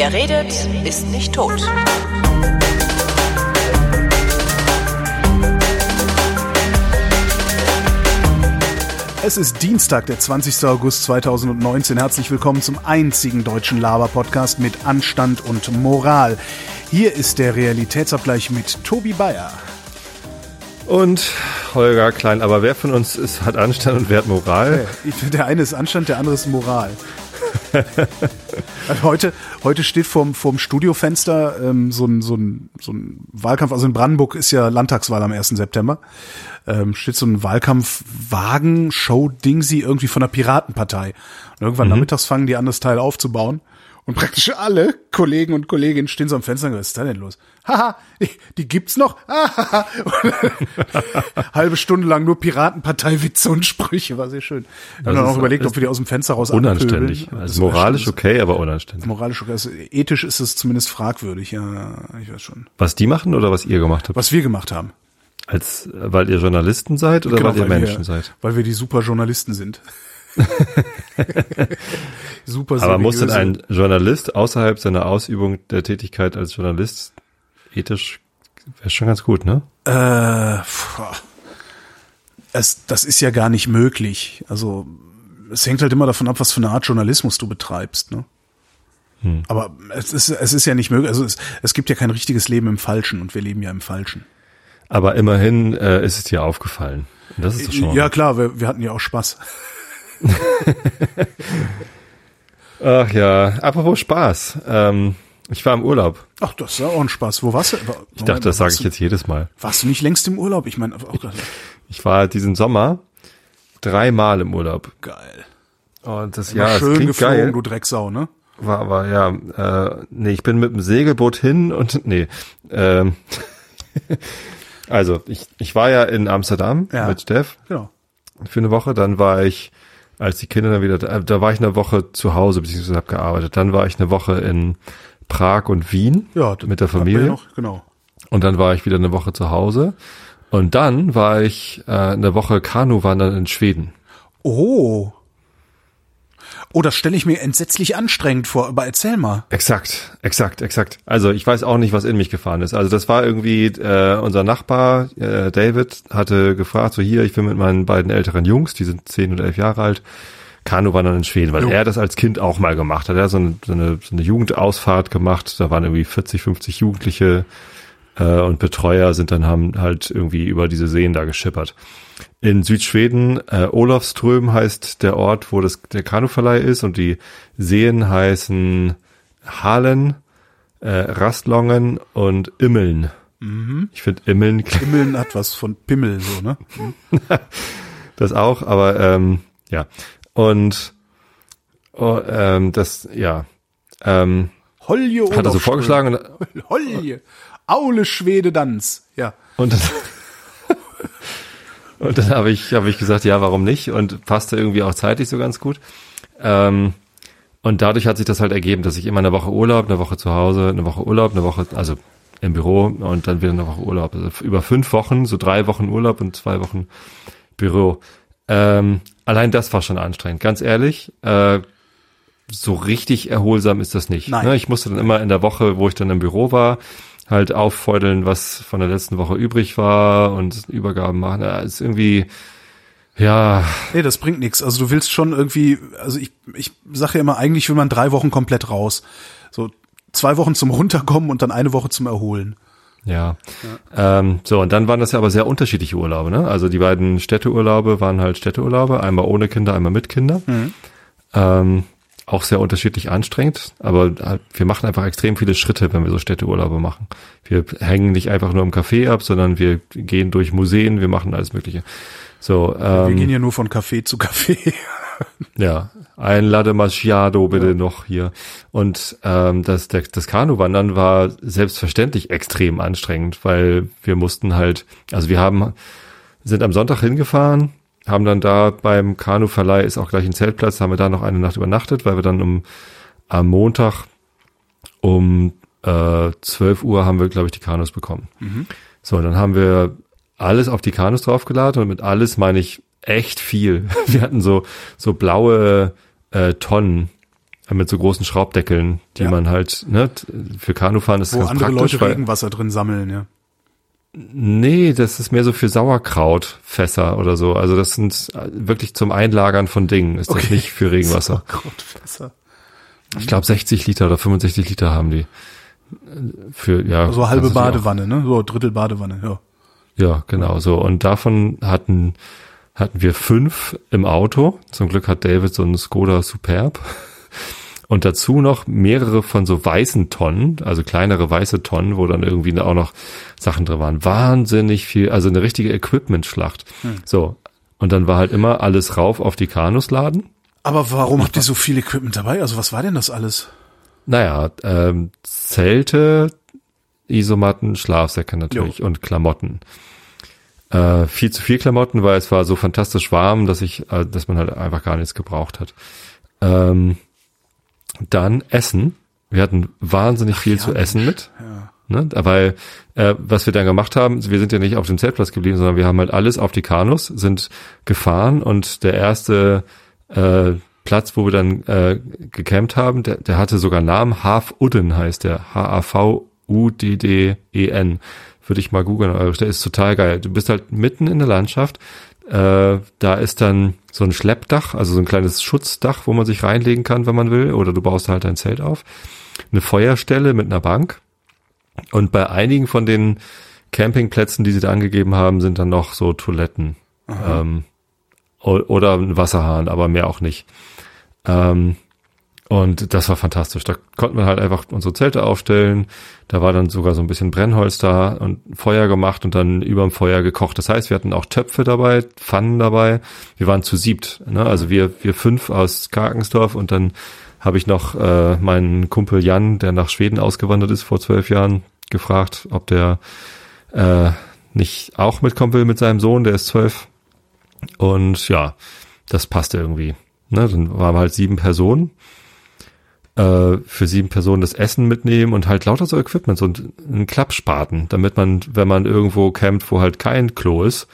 Wer redet, ist nicht tot. Es ist Dienstag, der 20. August 2019. Herzlich willkommen zum einzigen deutschen Laber-Podcast mit Anstand und Moral. Hier ist der Realitätsabgleich mit Tobi Bayer. Und Holger Klein. Aber wer von uns ist, hat Anstand und wer hat Moral? Ich finde, der eine ist Anstand, der andere ist Moral. Also heute, heute steht vorm, vorm Studiofenster ähm, so, ein, so, ein, so ein Wahlkampf. Also in Brandenburg ist ja Landtagswahl am 1. September. Ähm, steht so ein Wahlkampfwagen, Show Dingsy irgendwie von der Piratenpartei. Und irgendwann nachmittags fangen die an, das Teil aufzubauen. Und praktisch alle Kollegen und Kolleginnen stehen so am Fenster und sagen, was ist da denn los? Haha, die, gibt's noch? Haha. Halbe Stunde lang nur Piratenpartei-Witze und Sprüche, war sehr schön. Ich habe Das dann auch überlegt, ob wir die aus dem Fenster raus Unanständig. anpöbeln. Also moralisch okay, aber unanständig. Moralisch okay. Also ethisch ist es zumindest fragwürdig, ja, ich weiß schon. Was die machen oder was ihr gemacht habt? Was wir gemacht haben. Als, weil ihr Journalisten seid oder Genau, weil ihr Menschen wir, seid? Weil wir die super Journalisten sind. super Aber muss denn ein Journalist außerhalb seiner Ausübung der Tätigkeit als Journalist ethisch, wäre schon ganz gut, ne? Äh, es, das ist ja gar nicht möglich. Also es hängt halt immer davon ab, was für eine Art Journalismus du betreibst. Ne? Hm. Aber es ist, es ist ja nicht möglich. Also es, es gibt ja kein richtiges Leben im Falschen und wir leben ja im Falschen. Aber immerhin äh, ist es dir aufgefallen. Das ist doch schon Ja klar, wir, wir hatten ja auch Spaß. Ach ja, apropos Spaß. Ähm, ich war im Urlaub. Ach, das ist ja auch ein Spaß. Wo warst du? Ich dachte, das sage ich jetzt jedes Mal. Warst du nicht längst im Urlaub? Ich meine, auch Ich war diesen Sommer dreimal im Urlaub. geil. Und das Ja, ja, das schön klingt geflogen, geil. du Drecksau, ne? War aber ja, äh, nee, ich bin mit dem Segelboot hin und nee. Ähm, also ich, ich war ja in Amsterdam Ja. mit Steff Genau. für eine Woche. Dann war ich, als die Kinder dann wieder, da, da war ich eine Woche zu Hause beziehungsweise habe gearbeitet. Dann war ich eine Woche in Prag und Wien Ja, mit der Familie. Ja noch, genau. Und dann war ich wieder eine Woche zu Hause. Und dann war ich äh, eine Woche Kanuwandern in Schweden. Oh. Oh, das stelle ich mir entsetzlich anstrengend vor, aber erzähl mal. Exakt, exakt, exakt. Also ich weiß auch nicht, was in mich gefahren ist. Also das war irgendwie äh, unser Nachbar äh, David hatte gefragt, so hier, ich will mit meinen beiden älteren Jungs, die sind zehn oder elf Jahre alt, Kanuwandern in Schweden, weil Jo. er das als Kind auch mal gemacht hat. Er hat so eine, so eine, so eine Jugendausfahrt gemacht. Da waren irgendwie 40, 50 Jugendliche äh, und Betreuer sind dann haben halt irgendwie über diese Seen da geschippert. In Südschweden, äh, Olofström heißt der Ort, wo das der Kanuverleih ist und die Seen heißen Halen, äh, Rastlongen und Immeln. Ich finde Immeln klingt Himmeln hat was von Pimmel, so, ne? das auch, aber ähm, ja. Und oh, ähm, das, ja. Ähm, Holje hat er so vorgeschlagen Holje. Aule Schwede Danz. Ja. Und dann, und dann habe ich, habe ich gesagt, ja, warum nicht? Und passte irgendwie auch zeitlich so ganz gut. Ähm, und dadurch hat sich das halt ergeben, dass ich immer eine Woche Urlaub, eine Woche zu Hause, eine Woche Urlaub, eine Woche, also im Büro und dann wieder eine Woche Urlaub. Also über fünf Wochen, so drei Wochen Urlaub und zwei Wochen Büro. Ähm, allein das war schon anstrengend. Ganz ehrlich, äh, so richtig erholsam ist das nicht. Nein. Ne? Ich musste dann immer in der Woche, wo ich dann im Büro war, halt auffeudeln, was von der letzten Woche übrig war und Übergaben machen. Ja, ist irgendwie, ja, Nee, das bringt nichts. Also du willst schon irgendwie, also ich, ich sage ja immer, eigentlich will man drei Wochen komplett raus. So zwei Wochen zum Runterkommen und dann eine Woche zum Erholen. ja. Ähm, so, und dann waren das ja aber sehr unterschiedliche Urlaube. Ne? Also die beiden Städteurlaube waren halt Städteurlaube, einmal ohne Kinder, einmal mit Kinder. Ähm, auch sehr unterschiedlich anstrengend, aber halt, wir machen einfach extrem viele Schritte, wenn wir so Städteurlaube machen. Wir hängen nicht einfach nur im Café ab, sondern wir gehen durch Museen, wir machen alles Mögliche. So, Wir ähm, gehen ja nur von Café zu Café. Ja, ein Latte Macchiato bitte noch hier. Und ähm, das, der, das Kanuwandern war selbstverständlich extrem anstrengend, weil wir mussten halt, also wir haben, sind am Sonntag hingefahren, haben dann da beim Kanuverleih ist auch gleich ein Zeltplatz, haben wir da noch eine Nacht übernachtet, weil wir dann um am Montag um äh, 12 Uhr haben wir, glaube ich, die Kanus bekommen. So, dann haben wir alles auf die Kanus draufgeladen und mit alles meine ich echt viel. Wir hatten so, so blaue äh, Tonnen mit so großen Schraubdeckeln, die Ja. man halt, ne, für Kanufahren ist Wo ganz andere praktisch, Leute Regenwasser drin sammeln, ja. Nee, das ist mehr so für Sauerkrautfässer oder so. Also das sind äh, wirklich zum Einlagern von Dingen. Ist das Okay. nicht für Regenwasser. Sauerkrautfässer. Ich glaube 60 Liter oder 65 Liter haben die. Äh, Für, ja. So halbe Badewanne, ne? So Drittel Badewanne, ja. Ja, genau so. Und davon hatten, hatten wir fünf im Auto. Zum Glück hat David so einen Skoda Superb. Und dazu noch mehrere von so weißen Tonnen, also kleinere weiße Tonnen, wo dann irgendwie auch noch Sachen drin waren. Wahnsinnig viel, also eine richtige Equipment-Schlacht. So. Und dann war halt immer alles rauf auf die Kanus laden. Aber warum habt ihr so viel Equipment dabei? Also was war denn das alles? Naja, ähm, Zelte, Isomatten, Schlafsäcke natürlich und Klamotten. Äh, viel zu viel Klamotten, weil es war so fantastisch warm, dass ich, äh, dass man halt einfach gar nichts gebraucht hat. Ähm, dann Essen. Wir hatten wahnsinnig viel ja, zu essen mit. Ja. Ne? Weil äh, was wir dann gemacht haben, wir sind ja nicht auf dem Zeltplatz geblieben, sondern wir haben halt alles auf die Kanus, sind gefahren und der erste äh, Platz, wo wir dann äh, gecampt haben, der, der hatte sogar einen Namen, Half Udden heißt der, H-A-V-U-D-D-E-N. Würde ich mal googeln, aber der ist total geil. Du bist halt mitten in der Landschaft, äh, da ist dann so ein Schleppdach, also so ein kleines Schutzdach, wo man sich reinlegen kann, wenn man will, oder du baust halt ein Zelt auf. Eine Feuerstelle mit einer Bank. Und bei einigen von den Campingplätzen, die sie da angegeben haben, sind dann noch so Toiletten. Ähm, oder ein Wasserhahn, aber mehr auch nicht. Ähm, und das war fantastisch. Da konnten wir halt einfach unsere Zelte aufstellen. Da war dann sogar so ein bisschen Brennholz da und Feuer gemacht und dann überm Feuer gekocht. Das heißt, wir hatten auch Töpfe dabei, Pfannen dabei. Wir waren zu siebt. Ne? Also wir, wir fünf aus Karkensdorf und dann habe ich noch äh, meinen Kumpel Jan, der nach Schweden ausgewandert ist vor zwölf Jahren, gefragt, ob der äh, nicht auch mitkommen will mit seinem Sohn, der ist zwölf. Und ja, das passte irgendwie. Ne? Dann waren wir halt sieben Personen äh, für sieben Personen das Essen mitnehmen und halt lauter so Equipment, so ein, Klappspaten, damit man, wenn man irgendwo campt, wo halt kein Klo ist,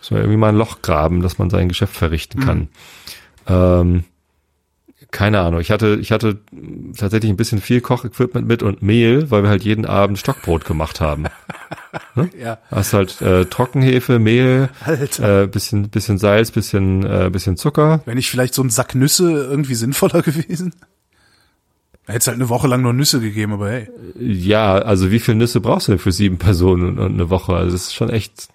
muss man irgendwie mal ein Loch graben, dass man sein Geschäft verrichten kann. Ähm, keine Ahnung. Ich hatte, ich hatte tatsächlich ein bisschen viel Kochequipment mit und Mehl, weil wir halt jeden Abend Stockbrot gemacht haben. Ja. Hast halt äh, Trockenhefe, Mehl, Alter. äh, bisschen, bisschen Salz, bisschen, äh, bisschen Zucker. Wäre nicht vielleicht so ein Sack Nüsse irgendwie sinnvoller gewesen? Da hätte es halt eine Woche lang nur Nüsse gegeben, aber hey. Ja, also wie viel Nüsse brauchst du denn für sieben Personen und, eine Woche? Also das ist schon echt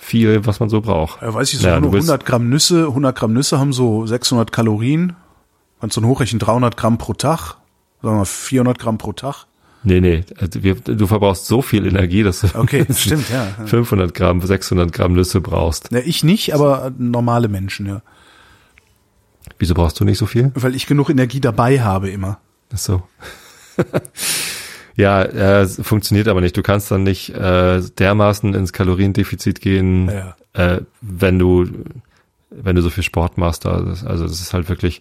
viel, was man so braucht. Ja, weiß ich so, Ja, nur willst- 100 Gramm Nüsse, 100 Gramm Nüsse haben so 600 Kalorien. Kannst du hochrechnen 300 Gramm pro Tag. Sagen wir mal 400 Gramm pro Tag. Nee, nee, also du verbrauchst so viel Energie, dass du Okay, stimmt, ja. 500 Gramm, 600 Gramm Nüsse brauchst. Ne, ich nicht, aber normale Menschen, ja. Wieso brauchst du nicht so viel? Weil ich genug Energie dabei habe immer. Ach so. ja, äh, es funktioniert aber nicht. Du kannst dann nicht äh, dermaßen ins Kaloriendefizit gehen, Ja. äh, wenn du wenn du so viel Sport machst. Das- also das ist halt wirklich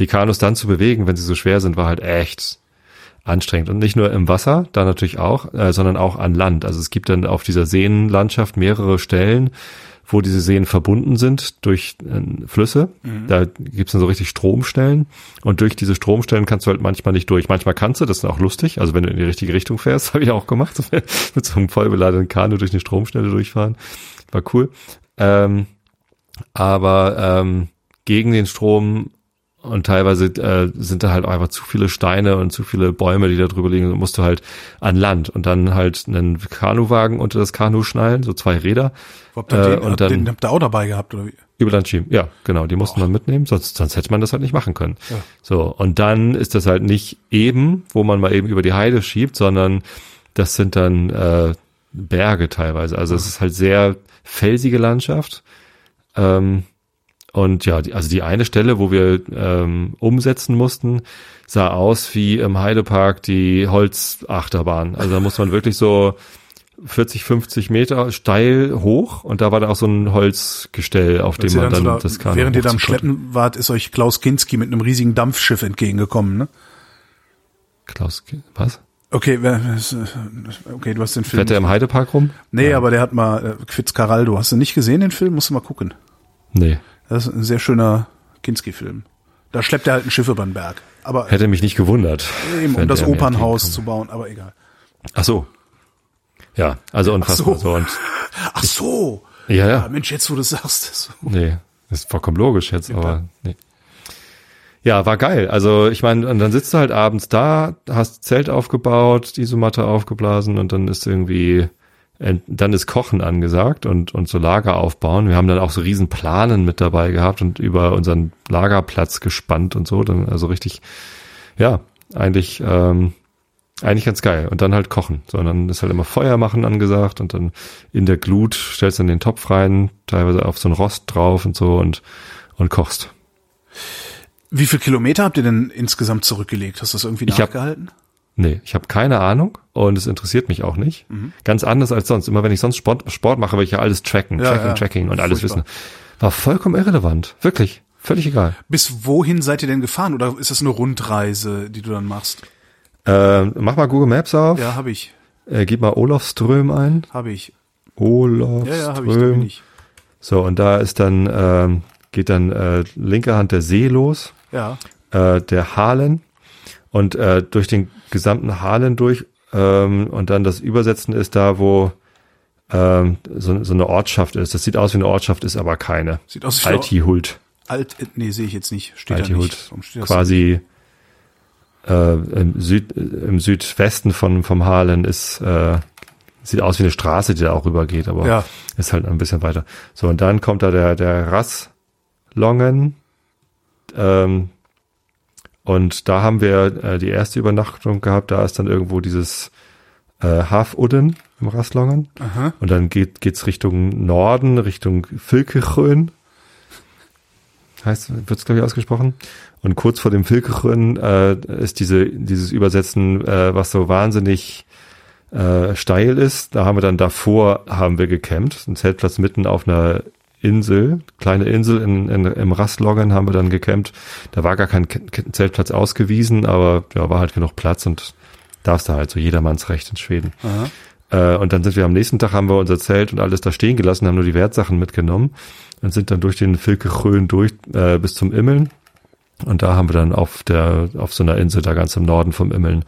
die Kanus dann zu bewegen, wenn sie so schwer sind, war halt echt anstrengend und nicht nur im Wasser, da natürlich auch, äh, sondern auch an Land. Also es gibt dann auf dieser Seenlandschaft mehrere Stellen, wo diese Seen verbunden sind durch äh, Flüsse. Da gibt's dann so richtig Stromstellen und durch diese Stromstellen kannst du halt manchmal nicht durch. Manchmal kannst du, das ist auch lustig, also wenn du in die richtige Richtung fährst, habe ich auch gemacht, mit so einem vollbeladenen Kanu durch eine Stromstelle durchfahren. War cool. Ähm, aber ähm, gegen den Strom und teilweise äh, sind da halt auch einfach zu viele Steine und zu viele Bäume, die da drüber liegen. Dann musst du halt an Land und dann halt einen Kanuwagen unter das Kanu schnallen, so zwei Räder. Wo habt ihr Äh, den, und dann- den habt ihr auch dabei gehabt, oder wie? Über Land schieben. Ja, genau, die mussten man mitnehmen, sonst, sonst hätte man das halt nicht machen können. Ja. So, und dann ist das halt nicht eben, wo man mal eben über die Heide schiebt, sondern das sind dann äh, Berge teilweise. Also es ist halt sehr felsige Landschaft. Ähm, und ja, die, also die eine Stelle, wo wir ähm, umsetzen mussten, sah aus wie im Heidepark die Holzachterbahn. Also da muss man wirklich so 40, 50 Meter steil hoch und da war da auch so ein Holzgestell, auf dem man dann dann so da, das Kanu während ihr da am. Schleppen wart, ist euch Klaus Kinski mit einem riesigen Dampfschiff entgegengekommen, ne? Klaus, was? Okay, okay, du hast den Film. Fährt der im Heidepark rum? nee, aber der hat mal äh, Quitzcarraldo. Hast du nicht gesehen den Film? Musst du mal gucken. Nee. Das ist ein sehr schöner Kinski-Film. Da schleppt er halt ein Schiff über den Berg. Aber Hätte mich nicht gewundert. eben, um das Opernhaus zu bauen, aber egal. Ach so. Ja, also unfassbar so. so. Und, Ach so. ja, Ja, ja. Mensch, jetzt wo du sagst. So. Nee, ist vollkommen logisch jetzt, aber nee. Ja, war geil. Also ich meine, und dann sitzt du halt abends da, hast Zelt aufgebaut, die Isomatte aufgeblasen und dann ist irgendwie, dann ist Kochen angesagt und, und so Lager aufbauen. Wir haben dann auch so riesen Planen mit dabei gehabt und über unseren Lagerplatz gespannt und so. Dann also richtig, ja, eigentlich, ähm, eigentlich ganz geil. Und dann halt kochen. So, und dann ist halt immer Feuer machen angesagt und dann in der Glut stellst du dann den Topf rein, teilweise auf so ein Rost drauf und so und, und kochst. Wie viel Kilometer habt ihr denn insgesamt zurückgelegt? Hast du das irgendwie Ich hab- nachgehalten? Nee, ich habe keine Ahnung und es interessiert mich auch nicht. Ganz anders als sonst. Immer wenn ich sonst Sport, Sport mache, will ich ja alles tracken, Ja, tracking, ja. tracking und alles Furchtbar. wissen. War vollkommen irrelevant. Wirklich. Völlig egal. Bis wohin seid ihr denn gefahren? Oder ist das eine Rundreise, die du dann machst? Ähm, mach mal Google Maps auf. Ja, habe ich. Äh, gib mal Olofström ein. Habe ich. Olofström. Ja, ja, habe ich. Da bin ich. So, und da ist dann, ähm, geht dann äh, linke Hand der See los, Ja. äh, der Halen und äh, durch den gesamten Halen durch ähm, und dann das Übersetzen ist da, wo ähm, so, so eine Ortschaft ist. Das sieht aus wie eine Ortschaft, ist aber keine. Sieht aus wie Altihult. Alt, äh, nee, sehe ich jetzt nicht. Steht da Altihult. das? Quasi äh, im, Süd, im Südwesten von, vom Halen ist, äh, sieht aus wie eine Straße, die da auch rübergeht, aber Ja. ist halt ein bisschen weiter. So, und dann kommt da der, der Rasslongen. Ähm, und da haben wir äh, die erste Übernachtung gehabt. Da ist dann irgendwo dieses äh, Hafudden im Rasslongen. Aha. Und dann geht geht's Richtung Norden, Richtung Vilkechön. Heißt, wird's glaube ich ausgesprochen. Und kurz vor dem Vilkechön äh, ist diese dieses Übersetzen, äh, was so wahnsinnig äh, steil ist. Da haben wir dann davor haben wir gecampt, ein Zeltplatz mitten auf einer Insel, kleine Insel in, in, im Rastloggen haben wir dann gecampt. Da war gar kein Ke- Ke- Zeltplatz ausgewiesen, aber ja, war halt genug Platz und darfst da halt so jedermanns Recht in Schweden. Äh, und dann sind wir am nächsten Tag, haben wir unser Zelt und alles da stehen gelassen, haben nur die Wertsachen mitgenommen und sind dann durch den Vilkechrön durch äh, bis zum Immeln. Und da haben wir dann auf der, auf so einer Insel da ganz im Norden vom Immeln,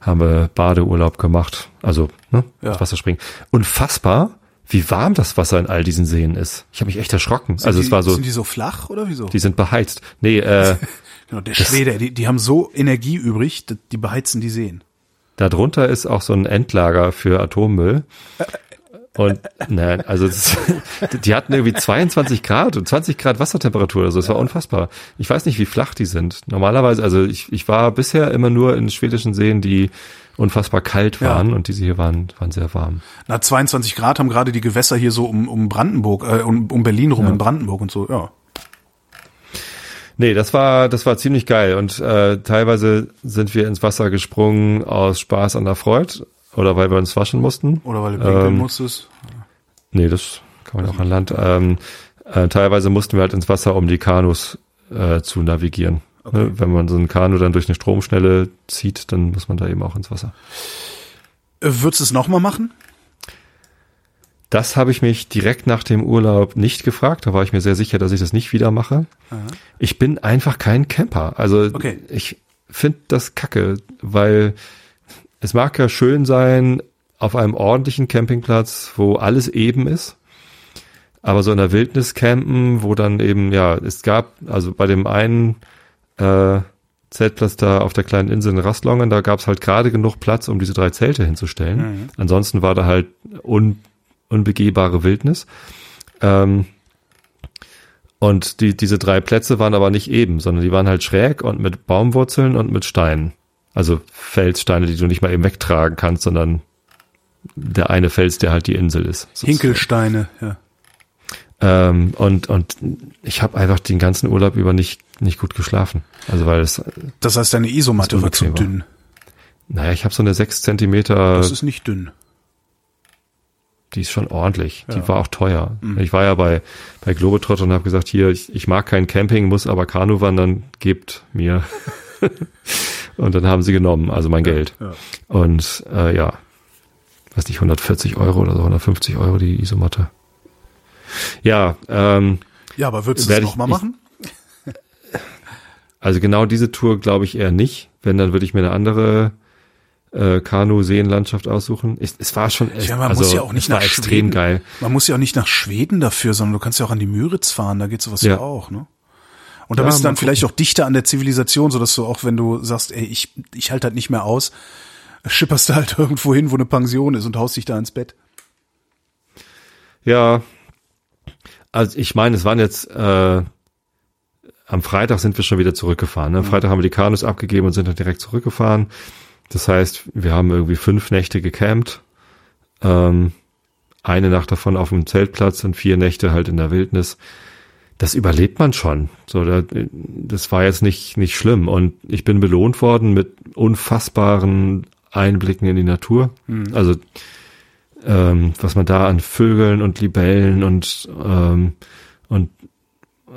haben wir Badeurlaub gemacht. Also, ne, Ja. das Wasser springen. Unfassbar, wie warm das Wasser in all diesen Seen ist. Ich habe mich echt erschrocken. Sind also die, es war so, Sind die so flach oder wieso? die sind beheizt. Nee, äh, genau, der Schwede, die, die haben so Energie übrig, die, beheizen die Seen. Darunter ist auch so ein Endlager für Atommüll. Und nein, also das, die hatten irgendwie 22 Grad und 20 Grad Wassertemperatur. Also das war unfassbar. Ich weiß nicht, wie flach die sind. Normalerweise, also ich, ich war bisher immer nur in schwedischen Seen, die unfassbar kalt Ja. waren und diese hier waren, waren sehr warm. Na, 22 Grad haben gerade die Gewässer hier so um, um Brandenburg, äh, um, um Berlin rum in Brandenburg und so, ja. Nee, das war, das war ziemlich geil. Und äh, teilweise sind wir ins Wasser gesprungen aus Spaß an der Freude oder weil wir uns waschen mussten. Oder weil du pinkeln Ähm, musstest. Nee, das kann man auch an Land. Ähm, äh, teilweise mussten wir halt ins Wasser, um die Kanus äh, zu navigieren. Ne? Wenn man so ein Kanu dann durch eine Stromschnelle zieht, dann muss man da eben auch ins Wasser. Äh, würdest du es nochmal machen? Das habe ich mich direkt nach dem Urlaub nicht gefragt. Da war ich mir sehr sicher, dass ich das nicht wieder mache. Ich bin einfach kein Camper. Also Okay. ich finde das kacke, weil es mag ja schön sein auf einem ordentlichen Campingplatz, wo alles eben ist. Aber so in der Wildnis campen, wo dann eben, ja, es gab, also bei dem einen äh, Zeltplatz da auf der kleinen Insel in Rastlongen, da gab es halt gerade genug Platz, um diese drei Zelte hinzustellen. Ansonsten war da halt un, unbegehbare Wildnis. Ähm, und die, diese drei Plätze waren aber nicht eben, sondern die waren halt schräg und mit Baumwurzeln und mit Steinen. Also Felssteine, die du nicht mal eben wegtragen kannst, sondern der eine Fels, der halt die Insel ist. sozusagen. Hinkelsteine, ja. Ähm, und, und ich habe einfach den ganzen Urlaub über nicht, nicht gut geschlafen. Also weil es, Das heißt, deine Isomatte war zu dünn. naja, ich habe so eine sechs Zentimeter, Das ist nicht dünn. die ist schon ordentlich. Ja. Mhm. Die war auch teuer. Ich war ja bei, bei Globetrotter und habe gesagt, hier, ich, ich mag kein Camping, muss aber Kanu wandern, gebt mir. und dann haben sie genommen, also mein Geld. Ja. Und äh, ja, weiß nicht, 140 Euro oder so, 150 Euro die Isomatte. Ja, ähm, Ja, aber würdest du es ich- nochmal ich- machen? Also genau diese Tour glaube ich eher nicht. Wenn, dann würde ich mir eine andere äh, Kanu-Seenlandschaft aussuchen. Es, es war schon echt, Ja, man also, muss ja auch nicht nach extrem Schweden. geil. Man muss ja auch nicht nach Schweden dafür, sondern du kannst ja auch an die Müritz fahren, da geht sowas ja, Ja. auch, ne? Und da Ja, bist du dann vielleicht auch dichter an der Zivilisation, sodass du auch, wenn du sagst, ey, ich, ich halte halt nicht mehr aus, schipperst du halt irgendwo hin, wo eine Pension ist und haust dich da ins Bett. Ja, also ich meine, es waren jetzt äh, am Freitag sind wir schon wieder zurückgefahren. Ne? Am Freitag haben wir die Kanus abgegeben und sind dann direkt zurückgefahren. Das heißt, wir haben irgendwie fünf Nächte gecampt. Ähm, eine Nacht davon auf dem Zeltplatz und vier Nächte halt in der Wildnis. Das überlebt man schon. So, da, das war jetzt nicht nicht schlimm und ich bin belohnt worden mit unfassbaren Einblicken in die Natur. Also ähm, was man da an Vögeln und Libellen und ähm, und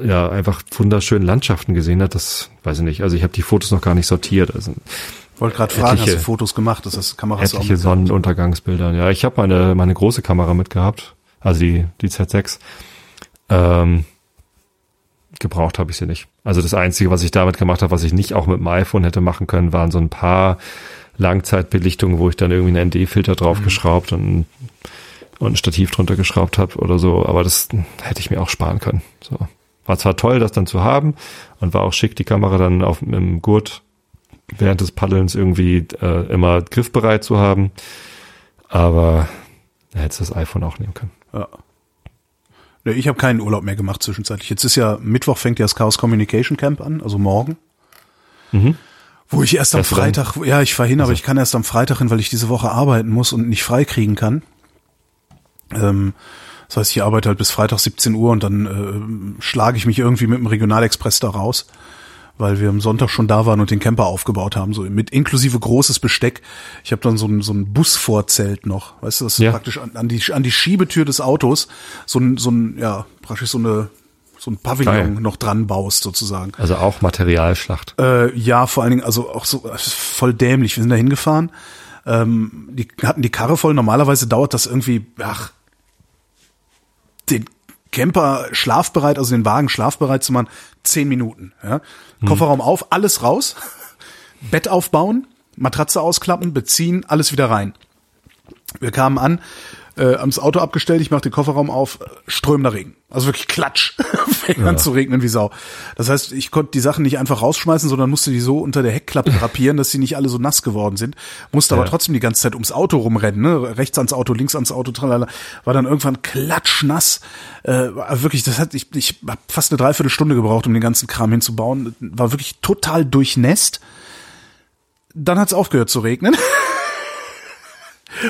ja einfach wunderschönen Landschaften gesehen hat, das weiß ich nicht. Also ich habe die Fotos noch gar nicht sortiert. Also Wollte gerade fragen, hast Etliche- du Fotos gemacht? Das heißt, Kameras auch etliche Sonnenuntergangsbilder. Ja, ich habe meine meine große Kamera mitgehabt, also die die Z6. Ähm, gebraucht habe ich sie nicht. Also das einzige, was ich damit gemacht habe, was ich nicht auch mit dem iPhone hätte machen können, waren so ein paar Langzeitbelichtungen, wo ich dann irgendwie einen ND-Filter draufgeschraubt und und ein Stativ drunter geschraubt habe oder so, aber das hätte ich mir auch sparen können. So. War zwar toll, das dann zu haben und war auch schick, die Kamera dann auf im Gurt während des Paddelns irgendwie äh, immer griffbereit zu haben, aber da hättest du das iPhone auch nehmen können. Ja. Nee, ich habe keinen Urlaub mehr gemacht zwischenzeitlich. Jetzt ist ja Mittwoch fängt ja das Chaos Communication Camp an, also morgen. Wo ich erst am? Freitag, ja, ich fahr hin, aber ich kann erst am Freitag hin, weil ich diese Woche arbeiten muss und nicht frei kriegen kann. Ähm, das heißt, ich arbeite halt bis Freitag 17 Uhr und dann äh, schlage ich mich irgendwie mit dem Regionalexpress da raus, weil wir am Sonntag schon da waren und den Camper aufgebaut haben, so mit inklusive großes Besteck. Ich habe dann so ein, so ein Busvorzelt noch, weißt du, das ist Ja. praktisch an, an, die, an die Schiebetür des Autos so ein, so ein ja, praktisch so eine so ein Pavillon Geil. noch dran baust sozusagen. Also auch Materialschlacht. Äh, ja, vor allen Dingen, also auch so voll dämlich. Wir sind da hingefahren, ähm, die hatten die Karre voll. Normalerweise dauert das irgendwie, ach, den Camper schlafbereit, also den Wagen schlafbereit zu machen, zehn Minuten. Ja? Kofferraum auf, alles raus, Bett aufbauen, Matratze ausklappen, beziehen, alles wieder rein. Wir kamen an, äh, das Auto abgestellt, ich mache den Kofferraum auf, strömender Regen. Also wirklich Klatsch. Fängt an zu regnen wie Sau. Das heißt, ich konnte die Sachen nicht einfach rausschmeißen, sondern musste die so unter der Heckklappe drapieren, dass sie nicht alle so nass geworden sind. Musste aber Ja. trotzdem die ganze Zeit ums Auto rumrennen, ne? rechts ans Auto, links ans Auto, tralala. War dann irgendwann klatschnass. Äh, wirklich, das hat, ich, ich habe fast eine Dreiviertelstunde gebraucht, um den ganzen Kram hinzubauen. War wirklich total durchnässt. Dann hat's aufgehört zu regnen.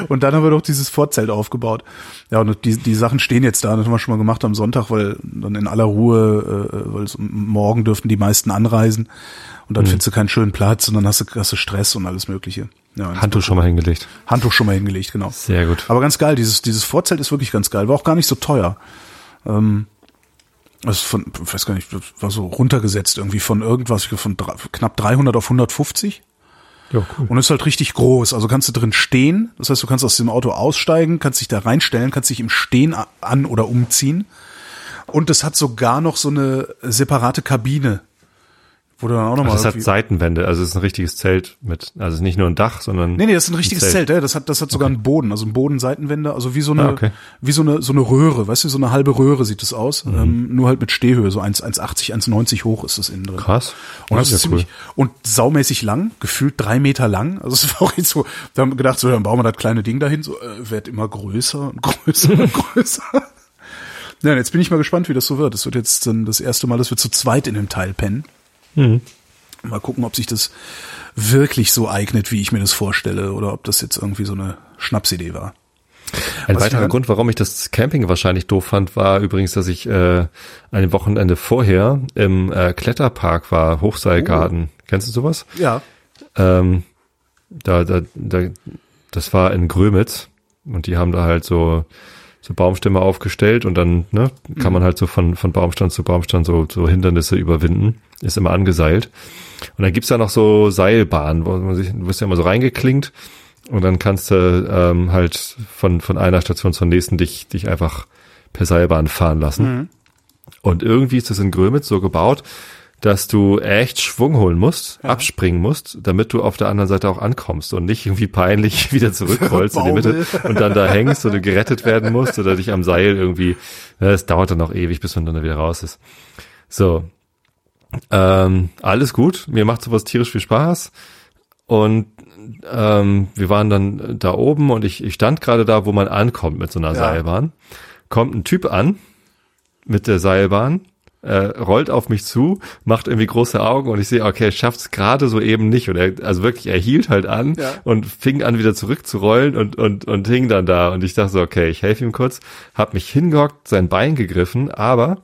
Und dann haben wir doch dieses Vorzelt aufgebaut. Ja, und die, die Sachen stehen jetzt da, das haben wir schon mal gemacht am Sonntag, weil dann in aller Ruhe, äh, weil es, morgen dürften die meisten anreisen und dann findest du keinen schönen Platz und dann hast du, hast du Stress und alles Mögliche. Ja, Handtuch schon mal hingelegt. Handtuch schon mal hingelegt, genau. Sehr gut. Aber ganz geil, dieses, dieses Vorzelt ist wirklich ganz geil. War auch gar nicht so teuer. Ähm, das ist von, ich weiß gar nicht, das war so runtergesetzt irgendwie von irgendwas, von drei, knapp 300 auf 150. Ja, cool. Und ist halt richtig groß. Also kannst du drin stehen. Das heißt, du kannst aus dem Auto aussteigen, kannst dich da reinstellen, kannst dich im Stehen an- oder umziehen. Und es hat sogar noch so eine separate Kabine. Wo du dann auch nochmal. Also es hat Seitenwände, also es ist ein richtiges Zelt mit, also es ist nicht nur ein Dach, sondern Nee, nee, das ist ein richtiges Zelt. Zelt, ja. Das hat, das hat sogar einen Boden, also einen Bodenseitenwände, also wie so eine, Ah, okay. wie so eine, so eine Röhre, weißt du, so eine halbe Röhre sieht es aus, Mhm. ähm, nur halt mit Stehhöhe, so 1, 1,80, 1,90 hoch ist das innen drin. krass. Und das ja ist ziemlich, und saumäßig lang, gefühlt drei Meter lang. Also es war auch jetzt so, da haben wir gedacht, so, dann bauen wir das kleine Ding dahin, so, äh, wird immer größer und größer und größer. Ja, jetzt bin ich mal gespannt, wie das so wird. Es wird jetzt dann das erste Mal, dass wir zu zweit in dem Teil pennen. Mhm. Mal gucken, ob sich das wirklich so eignet, wie ich mir das vorstelle, oder ob das jetzt irgendwie so eine Schnapsidee war. Ein Was weiterer Grund, warum ich das Camping wahrscheinlich doof fand, war übrigens, dass ich äh, ein Wochenende vorher im äh, Kletterpark war, Hochseilgarten. Kennst du sowas? Ja. Ähm, da, da, da, das war in Grömitz und die haben da halt so so Baumstämme aufgestellt und dann ne, kann man halt so von von Baumstand zu Baumstand so so Hindernisse überwinden. Ist immer angeseilt. Und dann gibt's da noch so Seilbahnen, wo man sich, du wirst ja immer so reingeklinkt und dann kannst du ähm, halt von von einer Station zur nächsten dich dich einfach per Seilbahn fahren lassen. Und irgendwie ist das in Grömitz so gebaut, dass du echt Schwung holen musst, abspringen musst, damit du auf der anderen Seite auch ankommst und nicht irgendwie peinlich wieder zurückrollst in die Mitte und dann da hängst oder gerettet werden musst oder dich am Seil irgendwie, es dauert dann noch ewig, bis man dann wieder raus ist. So. Ähm, alles gut, mir macht sowas tierisch viel Spaß und ähm, wir waren dann da oben und ich, ich stand gerade da, wo man ankommt mit so einer Ja. Seilbahn. Kommt ein Typ an mit der Seilbahn, äh, rollt auf mich zu, macht irgendwie große Augen und ich sehe, okay, er schafft es gerade so eben nicht. Und er, also wirklich, er hielt halt an Ja. und fing an, wieder zurückzurollen und, und, und hing dann da. Und ich dachte so, okay, ich helfe ihm kurz, hab mich hingehockt, sein Bein gegriffen, aber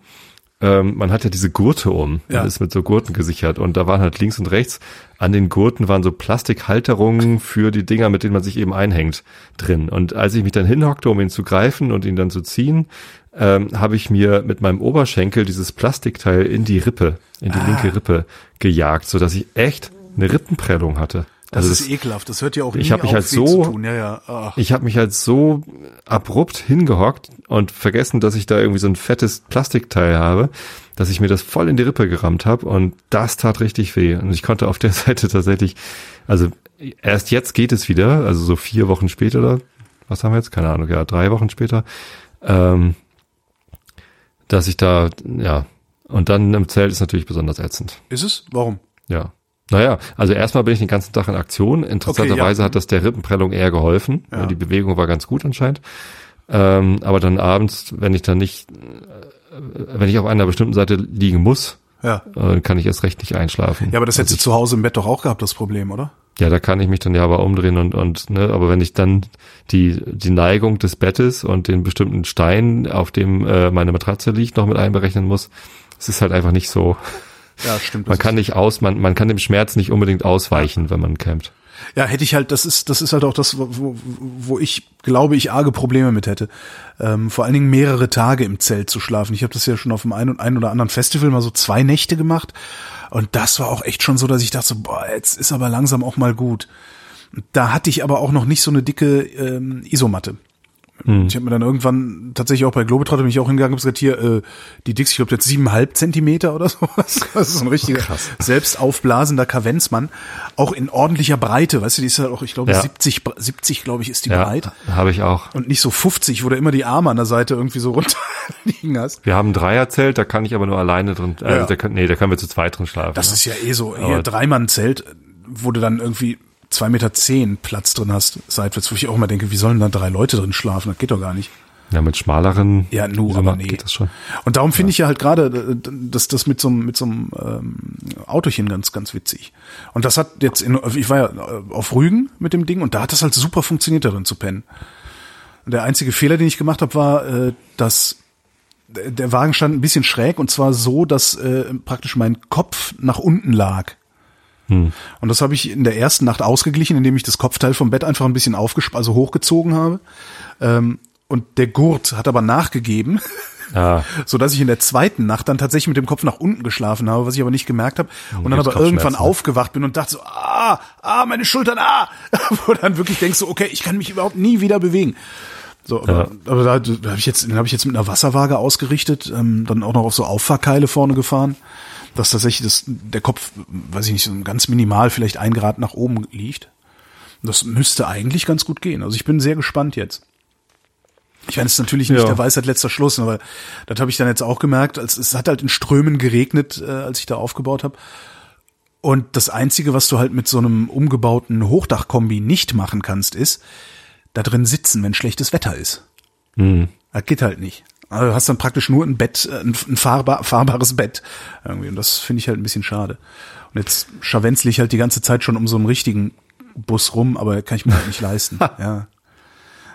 ähm, man hat ja diese Gurte um, Ja. man ist mit so Gurten gesichert und da waren halt links und rechts an den Gurten waren so Plastikhalterungen für die Dinger, mit denen man sich eben einhängt drin. Und als ich mich dann hinhockte, um ihn zu greifen und ihn dann zu ziehen, ähm, habe ich mir mit meinem Oberschenkel dieses Plastikteil in die Rippe, in die Ah. linke Rippe gejagt, so dass ich echt eine Rippenprellung hatte. Das Also ist ekelhaft. Das hört ja auch ich nie hab mich auf, halt so-. Ja, ja. Ich habe mich halt so abrupt hingehockt und vergessen, dass ich da irgendwie so ein fettes Plastikteil habe, dass ich mir das voll in die Rippe gerammt habe und das tat richtig weh. Und ich konnte auf der Seite tatsächlich, also erst jetzt geht es wieder, also so vier Wochen später oder was haben wir jetzt? Keine Ahnung, ja, drei Wochen später, ähm, dass ich da, ja, und dann im Zelt ist natürlich besonders ätzend. Ist es? Warum? Ja. Naja, also erstmal bin ich den ganzen Tag in Aktion. Interessanterweise Okay, ja. hat das der Rippenprellung eher geholfen. Ja. Die Bewegung war ganz gut anscheinend. Ähm, aber dann abends, wenn ich dann nicht, äh, wenn ich auf einer bestimmten Seite liegen muss, Ja. äh, kann ich erst recht nicht einschlafen. Ja, aber das Also hättest du zu Hause im Bett doch auch gehabt, das Problem, oder? ja, da kann ich mich dann ja aber umdrehen und, und, ne, aber wenn ich dann die, die Neigung des Bettes und den bestimmten Stein, auf dem äh, meine Matratze liegt, noch mit einberechnen muss, es ist halt einfach nicht so. Ja, stimmt. Man kann nicht aus, man, man kann dem Schmerz nicht unbedingt ausweichen, wenn man campt. Ja, hätte ich halt, das ist, das ist halt auch das, wo, wo- wo ich glaube, ich arge Probleme mit hätte. Ähm, vor allen Dingen mehrere Tage im Zelt zu schlafen. Ich habe das ja schon auf dem einen und ein oder anderen Festival mal so zwei Nächte gemacht. Und das war auch echt schon so, dass ich dachte so, boah, jetzt ist aber langsam auch mal gut. Da hatte ich aber auch noch nicht so eine dicke ähm, Isomatte. Ich habe mir dann irgendwann tatsächlich auch bei Globetrotter mich auch hingegangen und gesagt, hier, äh, die Dix, ich glaube jetzt siebeneinhalb Zentimeter oder sowas. Das ist ein richtiger selbst aufblasender Kavenzmann. Auch in ordentlicher Breite, weißt du, die ist ja auch, ich glaube, Ja. 70, Bre- 70, glaube ich, ist die Ja, breit. habe ich auch. Und nicht so 50, wo du immer die Arme an der Seite irgendwie so runter liegen hast. Wir haben ein Dreierzelt, da kann ich aber nur alleine drin, äh, Ja. da nee, da können wir zu zweit drin schlafen. Das ne? ist ja eh so, Aber- Dreimann-Zelt, wo du dann irgendwie zwei Meter zehn Platz drin hast, seitwärts, wo ich auch immer denke, wie sollen da drei Leute drin schlafen? Das geht doch gar nicht. ja, mit schmaleren Ja, nu, Wieso aber nee. geht das schon. Und darum finde ich ja halt gerade, äh, dass das mit so einem mit so einem ähm, Autochen ganz ganz witzig. Und das hat jetzt, in, ich war ja äh, auf Rügen mit dem Ding und da hat das halt super funktioniert darin zu pennen. Und der einzige Fehler, den ich gemacht habe, war, äh, dass der der Wagen stand ein bisschen schräg und zwar so, dass äh, praktisch mein Kopf nach unten lag. Und das habe ich in der ersten Nacht ausgeglichen, indem ich das Kopfteil vom Bett einfach ein bisschen aufgesp also hochgezogen habe. Ähm, und der Gurt hat aber nachgegeben, Ja, so dass ich in der zweiten Nacht dann tatsächlich mit dem Kopf nach unten geschlafen habe, was ich aber nicht gemerkt habe. Und dann gibt's aber irgendwann aufgewacht bin und dachte so, ah, ah, meine Schultern, ah, wo du dann wirklich denkst so, okay, ich kann mich überhaupt nie wieder bewegen. So, aber, aber da, da habe ich jetzt, den habe ich jetzt mit einer Wasserwaage ausgerichtet, ähm, dann auch noch auf so Auffahrkeile vorne gefahren, dass tatsächlich das, der Kopf, weiß ich nicht, so ganz minimal vielleicht ein Grad nach oben liegt. Das müsste eigentlich ganz gut gehen. Also ich bin sehr gespannt jetzt. Ich meine, es ist natürlich nicht Ja. der Weisheit letzter Schluss, aber das habe ich dann jetzt auch gemerkt, als es hat halt in Strömen geregnet, äh, als ich da aufgebaut habe. Und das Einzige, was du halt mit so einem umgebauten Hochdachkombi nicht machen kannst, ist, da drin sitzen, wenn schlechtes Wetter ist. Das geht halt nicht. Also du hast dann praktisch nur ein Bett, äh, ein, fahrbar, fahrbares Bett. Irgendwie. Und das finde ich halt ein bisschen schade. Und jetzt scharwenzle ich halt die ganze Zeit schon um so einen richtigen Bus rum, aber kann ich mir halt nicht leisten. Ja.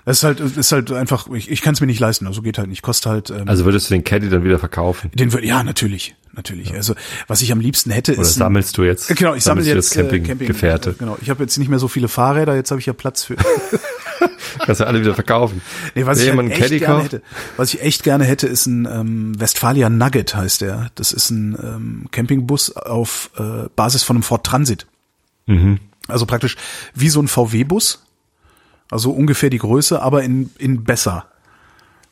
Das ist halt, ist halt einfach, ich, ich kann es mir nicht leisten, also geht halt nicht. Kostet halt, ähm, also würdest du den Caddy dann wieder verkaufen? den würde, ja, natürlich, natürlich. Also, was ich am liebsten hätte, Oder ist. ein- sammelst du jetzt? Genau, ich sammle jetzt du äh, Camping, Gefährte. Äh, genau, ich habe jetzt nicht mehr so viele Fahrräder, jetzt habe ich ja Platz für. Kannst du alle wieder verkaufen. Nee, was Wenn ich halt echt gerne hätte, was ich echt gerne hätte, ist ein ähm, Westfalia Nugget heißt der. Das ist ein ähm, Campingbus auf äh, Basis von einem Ford Transit. Mhm. Also praktisch wie so ein VW-Bus, also ungefähr die Größe, aber in in besser.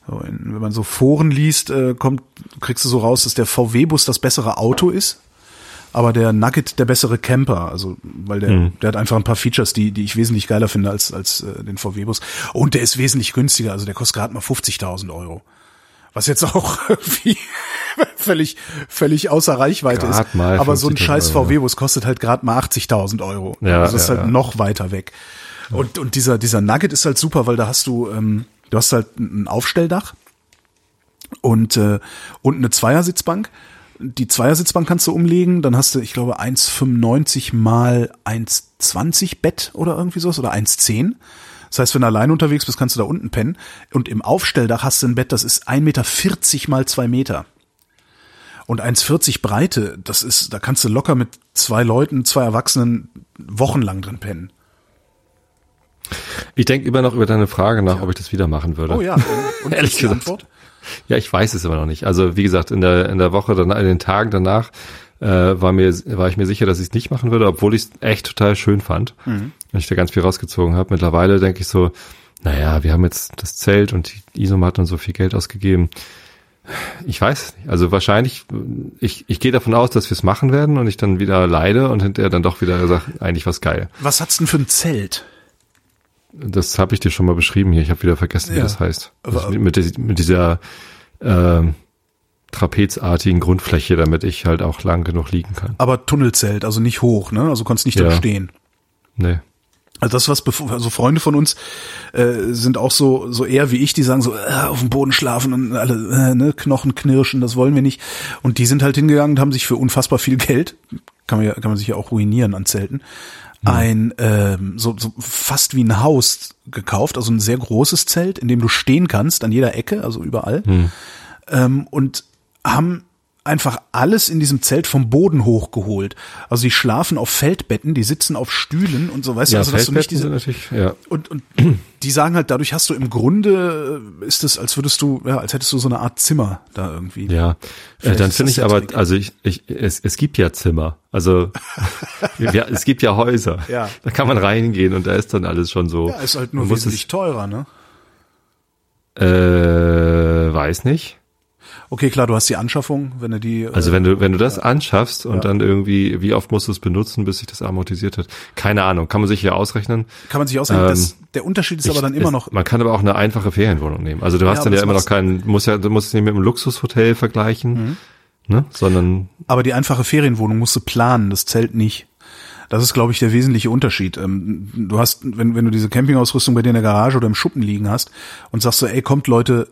So, in, wenn man so Foren liest, äh, kommt kriegst du so raus, dass der VW-Bus das bessere Auto ist. Aber der Nugget der bessere Camper, also weil der, Mhm. der hat einfach ein paar Features, die, die ich wesentlich geiler finde als, als äh, den VW-Bus. Und der ist wesentlich günstiger, also der kostet gerade mal 50.000 Euro. Was jetzt auch irgendwie völlig, völlig außer Reichweite Grad ist. Aber so ein 50.000 scheiß Euro. VW-Bus kostet halt gerade mal 80.000 Euro. Ja, also das ist ja, halt ja. noch weiter weg. Und, und dieser, dieser Nugget ist halt super, weil da hast du, ähm, du hast halt ein Aufstelldach und, äh, und eine Zweiersitzbank. Die Zweiersitzbank kannst du umlegen, dann hast du, ich glaube, 1,95 mal 1,20 Bett oder irgendwie sowas oder 1,10. Das heißt, wenn du allein unterwegs bist, kannst du da unten pennen. Und im Aufstelldach hast du ein Bett, das ist 1,40 Meter mal 2 Meter. Und 1,40 Breite, das ist, da kannst du locker mit zwei Leuten, zwei Erwachsenen wochenlang drin pennen. Ich denke immer noch über deine Frage nach, ob ich das wieder machen würde. Oh ja, und, und Ehrlich gesagt. Antwort? Ja, ich weiß es immer noch nicht. Also wie gesagt, in der in der Woche danach, in den Tagen danach äh, war mir war ich mir sicher, dass ich es nicht machen würde, obwohl ich es echt total schön fand. Mhm. Und ich da ganz viel rausgezogen habe. Mittlerweile denke ich so, naja, wir haben jetzt das Zelt und die Isomatte und so viel Geld ausgegeben. Ich weiß nicht. Also wahrscheinlich, ich, ich gehe davon aus, dass wir es machen werden und ich dann wieder leide und hinterher dann doch wieder sage, eigentlich was geil. Was hat's denn für ein Zelt? Das habe ich dir schon mal beschrieben hier. Ich habe wieder vergessen, wie Ja. das heißt. Das mit, mit, dieser ähm, trapezartigen Grundfläche, damit ich halt auch lang genug liegen kann. Aber Tunnelzelt, also nicht hoch, ne? Also konntest nicht Ja. da stehen. Nee. Also das, was also Freunde von uns äh, sind auch so so eher wie ich, die sagen so äh, auf dem Boden schlafen und alle äh, ne, Knochen knirschen, das wollen wir nicht. Und die sind halt hingegangen und haben sich für unfassbar viel Geld, kann man ja, kann man sich ja auch ruinieren an Zelten, ein ähm, so, so fast wie ein Haus gekauft, also ein sehr großes Zelt, in dem du stehen kannst an jeder Ecke, also überall, ähm, und haben einfach alles in diesem Zelt vom Boden hochgeholt. Also die schlafen auf Feldbetten, die sitzen auf Stühlen und so, weißt du, Ja, also dass du nicht diese sind natürlich, ja. und, und die sagen halt, dadurch hast du im Grunde, äh, ist es, als würdest du, ja, als hättest du so eine Art Zimmer da irgendwie. Ja, äh, dann finde ich aber, also ich, ich, es, es gibt ja Zimmer. Also ja, es gibt ja Häuser. Ja. Da kann man reingehen und da ist dann alles schon so. Ja, ist halt nur wesentlich teurer, ne? äh, weiß nicht. Okay, klar, du hast die Anschaffung, wenn du die. Also äh, wenn du, wenn du das anschaffst und Ja. dann irgendwie, wie oft musst du es benutzen, bis sich das amortisiert hat? Keine Ahnung, kann man sich ja ausrechnen. kann man sich ausrechnen, ähm, das, der Unterschied ist aber dann Ich- immer es, noch, Man kann aber auch eine einfache Ferienwohnung nehmen. Also du hast Ja, dann aber ja immer noch keinen, musst ja, du musst es nicht mit einem Luxushotel vergleichen, Mhm. ne? Sondern aber die einfache Ferienwohnung musst du planen, das Zelt nicht. Das ist, glaube ich, der wesentliche Unterschied. Ähm, Du hast, wenn, wenn du diese Campingausrüstung bei dir in der Garage oder im Schuppen liegen hast und sagst so, ey, kommt Leute,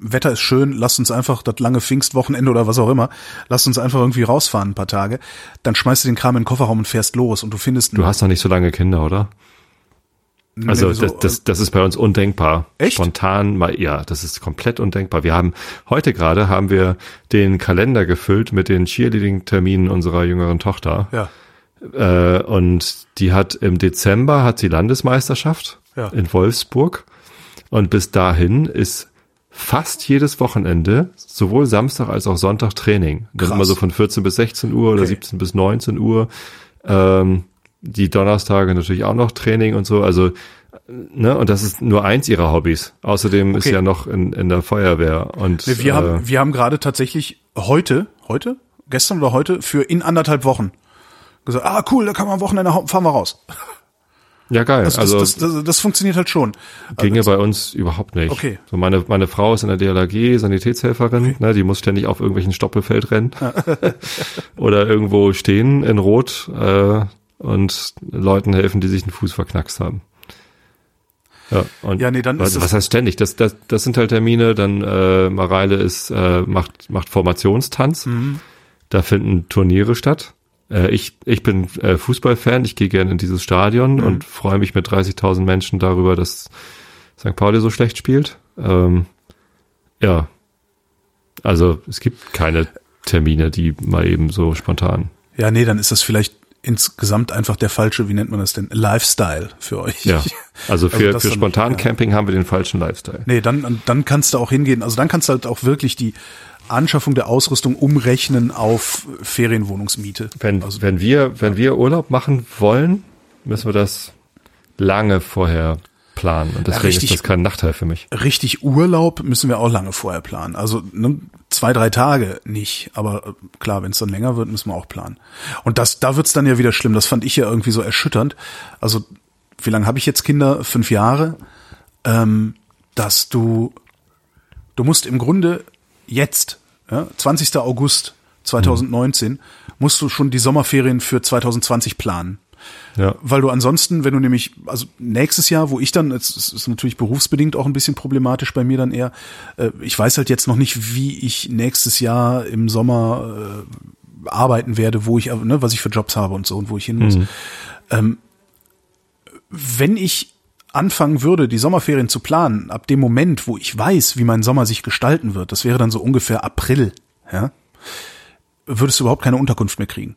Wetter ist schön, lasst uns einfach das lange Pfingstwochenende oder was auch immer, lasst uns einfach irgendwie rausfahren ein paar Tage, dann schmeißt du den Kram in den Kofferraum und fährst los und du findest du hast noch nicht so lange Kinder, oder? Also wieso? das, das, das ist bei uns undenkbar. Echt? Spontan mal, ja, das ist komplett undenkbar. Wir haben heute gerade haben wir den Kalender gefüllt mit den Cheerleading-Terminen unserer jüngeren Tochter. ja. Äh, und die hat im Dezember hat sie Landesmeisterschaft Ja. in Wolfsburg. Und bis dahin ist fast jedes Wochenende, sowohl Samstag als auch Sonntag Training. Das ist immer so von 14 bis 16 Uhr oder Okay. 17 bis 19 Uhr. Ähm, die Donnerstage natürlich auch noch Training und so. Also, ne, und das ist nur eins ihrer Hobbys. Außerdem ist Okay. ja noch in, in der Feuerwehr. Und Nee, wir äh, haben, wir haben gerade tatsächlich heute, heute, gestern oder heute, für in anderthalb Wochen gesagt, ah cool, da kann man am Wochenende fahren wir raus. Ja geil. Das, also das, das, das, funktioniert halt schon. Ginge bei uns überhaupt nicht. Okay. So meine, meine Frau ist in der DLRG, Sanitätshelferin, ne, die muss ständig auf irgendwelchen Stoppelfeld rennen oder irgendwo stehen in Rot äh, und Leuten helfen, die sich den Fuß verknackst haben. Ja, und Ja, nee, dann was, ist was heißt ständig? Das, das, das sind halt Termine, dann äh, Mareile ist, äh, macht, macht Formationstanz. Mhm. Da finden Turniere statt. Äh, ich, ich bin äh, Fußballfan, ich gehe gerne in dieses Stadion Mhm. und freue mich mit 30.000 Menschen darüber, dass St. Pauli so schlecht spielt. Ähm, ja, also es gibt keine Termine, die mal eben so spontan. Ja, nee, dann ist das vielleicht insgesamt einfach der falsche, wie nennt man das denn, Lifestyle für euch. Ja, also für, das für dann- spontan ja. Camping haben wir den falschen Lifestyle. Nee, dann, dann kannst du auch hingehen. Also dann kannst du halt auch wirklich die Anschaffung der Ausrüstung umrechnen auf Ferienwohnungsmiete. Wenn, also, wenn wir, wenn wir Urlaub machen wollen, müssen wir das lange vorher planen. Und deswegen richtig- ist das kein Nachteil für mich. richtig Urlaub müssen wir auch lange vorher planen. Also ne, zwei, drei Tage nicht. Aber äh, klar, wenn es dann länger wird, müssen wir auch planen. Und das, da wird's dann ja wieder schlimm. Das fand ich ja irgendwie so erschütternd. Also, wie lange habe ich jetzt Kinder? Fünf Jahre. Ähm, dass du, du musst im Grunde jetzt, ja, 20. August 2019, mhm. musst du schon die Sommerferien für 2020 planen. Ja. Weil du ansonsten, wenn du nämlich, also nächstes Jahr, wo ich dann, es ist natürlich berufsbedingt auch ein bisschen problematisch bei mir dann eher, äh, ich weiß halt jetzt noch nicht, wie ich nächstes Jahr im Sommer äh, arbeiten werde, wo ich, ne, was ich für Jobs habe und so und wo ich hin muss. Mhm. Ähm, wenn ich anfangen würde, die Sommerferien zu planen, ab dem Moment, wo ich weiß, wie mein Sommer sich gestalten wird, das wäre dann so ungefähr April, ja, würdest du überhaupt keine Unterkunft mehr kriegen.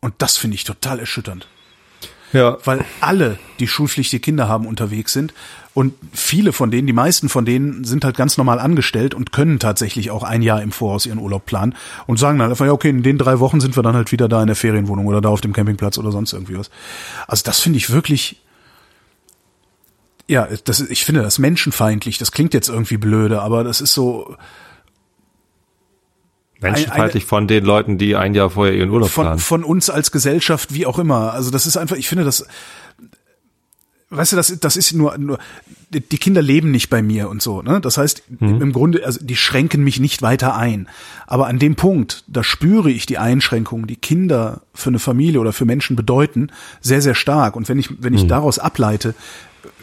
Und das finde ich total erschütternd. Ja. Weil alle, die schulpflichtige Kinder haben, unterwegs sind. Und viele von denen, die meisten von denen sind halt ganz normal angestellt und können tatsächlich auch ein Jahr im Voraus ihren Urlaub planen und sagen dann einfach, ja, okay, in den drei Wochen sind wir dann halt wieder da in der Ferienwohnung oder da auf dem Campingplatz oder sonst irgendwie was. Also das finde ich wirklich, ja, das, ich finde das menschenfeindlich. Das klingt jetzt irgendwie blöde, aber das ist so, Menschenfeindlich von den Leuten, die ein Jahr vorher ihren Urlaub von, planen. Von uns als Gesellschaft, wie auch immer. Also das ist einfach, ich finde das, weißt du, das, das ist nur, nur, die Kinder leben nicht bei mir und so, ne? Das heißt, mhm. im Grunde, also die schränken mich nicht weiter ein. Aber an dem Punkt, da spüre ich die Einschränkungen, die Kinder für eine Familie oder für Menschen bedeuten, sehr, sehr stark. Und wenn ich, wenn ich mhm. daraus ableite,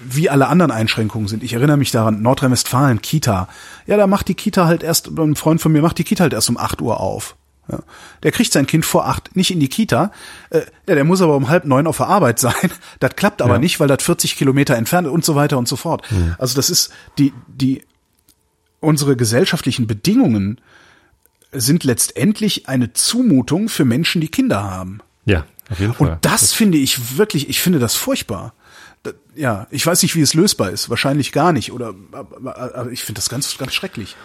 wie alle anderen Einschränkungen sind. Ich erinnere mich daran, Nordrhein-Westfalen, Kita. Ja, da macht die Kita halt erst, ein Freund von mir macht die Kita halt erst um acht Uhr auf. Ja. Der kriegt sein Kind vor acht nicht in die Kita. Äh, ja, der muss aber um halb neun auf der Arbeit sein. Das klappt aber ja. nicht, weil das 40 Kilometer entfernt und so weiter und so fort. Mhm. Also das ist die, die, unsere gesellschaftlichen Bedingungen sind letztendlich eine Zumutung für Menschen, die Kinder haben. Ja, auf jeden Fall. Und das, das finde ich wirklich, ich finde das furchtbar ja, ich weiß nicht, wie es lösbar ist. Wahrscheinlich gar nicht. Oder aber ich finde das ganz, ganz schrecklich.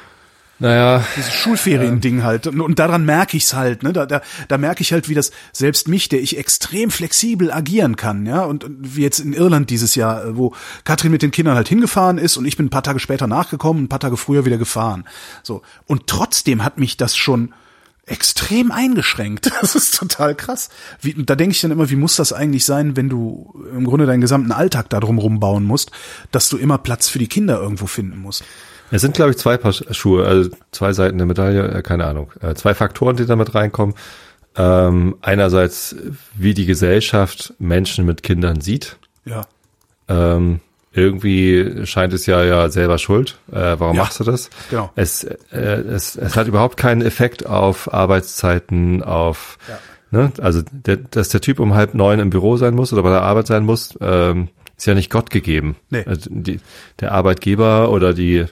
Naja. Dieses Schulferien-Ding halt. Und, und daran merke ich's halt, ne? Da, da, da merke ich halt, wie das selbst mich, der ich extrem flexibel agieren kann, ja. Und, und wie jetzt in Irland dieses Jahr, wo Katrin mit den Kindern halt hingefahren ist und ich bin ein paar Tage später nachgekommen, ein paar Tage früher wieder gefahren. So. Und trotzdem hat mich das schon extrem eingeschränkt. Das ist total krass. Wie, da denke ich dann immer, wie muss das eigentlich sein, wenn du im Grunde deinen gesamten Alltag da drum rumbauen musst, dass du immer Platz für die Kinder irgendwo finden musst. Es sind, glaube ich, zwei Paar Schuhe, also zwei Seiten der Medaille, äh, keine Ahnung. Äh, zwei Faktoren, die damit reinkommen. Ähm, einerseits, wie die Gesellschaft Menschen mit Kindern sieht. Ja. Ähm, irgendwie scheint es ja ja selber schuld. Äh, warum ja, machst du das? Genau. Es, äh, es, es hat überhaupt keinen Effekt auf Arbeitszeiten, auf ja. ne, also der, dass der Typ um halb neun im Büro sein muss oder bei der Arbeit sein muss, ähm, ist ja nicht Gott gegeben. Nee. Also die, der Arbeitgeber oder die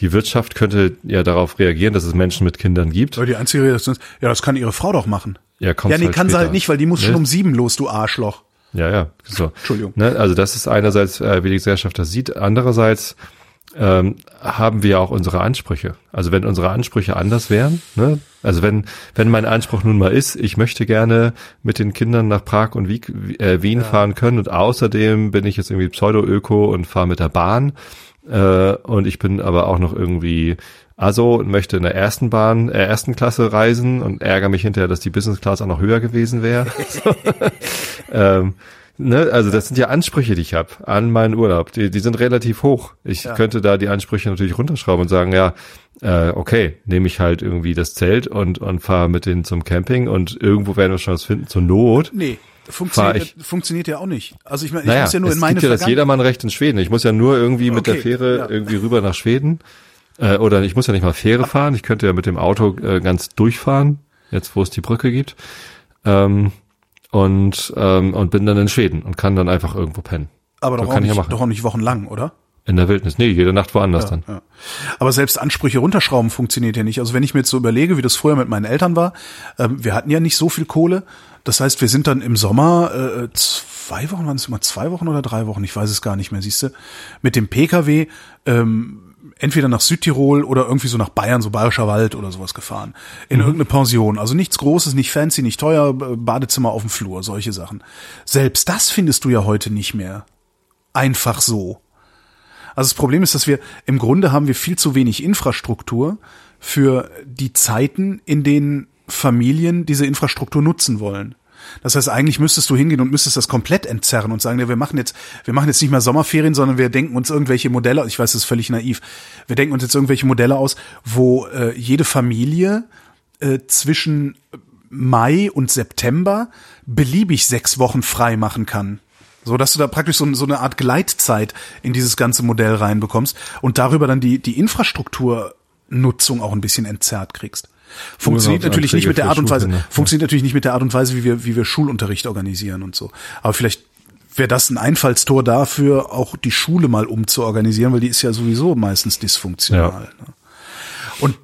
die Wirtschaft könnte ja darauf reagieren, dass es Menschen mit Kindern gibt. Aber die einzige Reaktion ist, ja, das kann ihre Frau doch machen. Ja, kommt ja nee, halt kann später. sie halt nicht, weil die muss ne? schon um sieben los, du Arschloch. Ja, ja, so. Entschuldigung. Ne, also das ist einerseits, äh, wie die Gesellschaft das sieht. Andererseits ähm, haben wir auch unsere Ansprüche. Also wenn unsere Ansprüche anders wären, ne? also wenn wenn mein Anspruch nun mal ist, ich möchte gerne mit den Kindern nach Prag und Wien, äh, Wien ja. fahren können und außerdem bin ich jetzt irgendwie Pseudo-Öko und fahre mit der Bahn äh, und ich bin aber auch noch irgendwie also und möchte in der ersten Bahn, äh, ersten Klasse reisen und ärgere mich hinterher, dass die Business Class auch noch höher gewesen wäre. ähm, ne? Also das sind ja Ansprüche, die ich habe an meinen Urlaub. Die, die sind relativ hoch. Ich ja. könnte da die Ansprüche natürlich runterschrauben und sagen, ja, äh, okay, nehme ich halt irgendwie das Zelt und, und fahre mit denen zum Camping und irgendwo werden wir schon was finden zur Not. Nee. Funktioniert, funktioniert ja auch nicht. Also ich meine, ich naja, muss ja nur in meine Es gibt ja das Jedermannrecht in Schweden. Ich muss ja nur irgendwie mit okay, der Fähre ja. irgendwie rüber nach Schweden äh, oder ich muss ja nicht mal Fähre fahren, ich könnte ja mit dem Auto äh, ganz durchfahren, jetzt wo es die Brücke gibt. Ähm, und, ähm, und bin dann in Schweden und kann dann einfach irgendwo pennen. Aber doch, auch nicht, ja doch auch nicht wochenlang, oder? In der Wildnis. Nee, jede Nacht woanders ja, dann. Ja. Aber selbst Ansprüche runterschrauben funktioniert ja nicht. Also wenn ich mir jetzt so überlege, wie das früher mit meinen Eltern war, ähm, wir hatten ja nicht so viel Kohle. Das heißt, wir sind dann im Sommer äh, zwei Wochen, waren es immer zwei Wochen oder drei Wochen, ich weiß es gar nicht mehr, siehst du, mit dem Pkw ähm, entweder nach Südtirol oder irgendwie so nach Bayern, so Bayerischer Wald oder sowas gefahren. In mhm. irgendeine Pension. Also nichts Großes, nicht fancy, nicht teuer, Badezimmer auf dem Flur, solche Sachen. Selbst das findest du ja heute nicht mehr. Einfach so. Also das Problem ist, dass wir im Grunde haben wir viel zu wenig Infrastruktur für die Zeiten, in denen Familien diese Infrastruktur nutzen wollen. Das heißt, eigentlich müsstest du hingehen und müsstest das komplett entzerren und sagen, ja, wir machen jetzt, wir machen jetzt nicht mehr Sommerferien, sondern wir denken uns irgendwelche Modelle, ich weiß, das ist völlig naiv, wir denken uns jetzt irgendwelche Modelle aus, wo äh, jede Familie äh, zwischen Mai und September beliebig sechs Wochen frei machen kann. So dass du da praktisch so, so eine Art Gleitzeit in dieses ganze Modell reinbekommst und darüber dann die, die Infrastrukturnutzung auch ein bisschen entzerrt kriegst. Funktioniert natürlich nicht mit der Art und Weise, funktioniert natürlich nicht mit der Art und Weise, wie wir, wie wir Schulunterricht organisieren und so. Aber vielleicht wäre das ein Einfallstor dafür, auch die Schule mal umzuorganisieren, weil die ist ja sowieso meistens dysfunktional. Ja. Ne? Und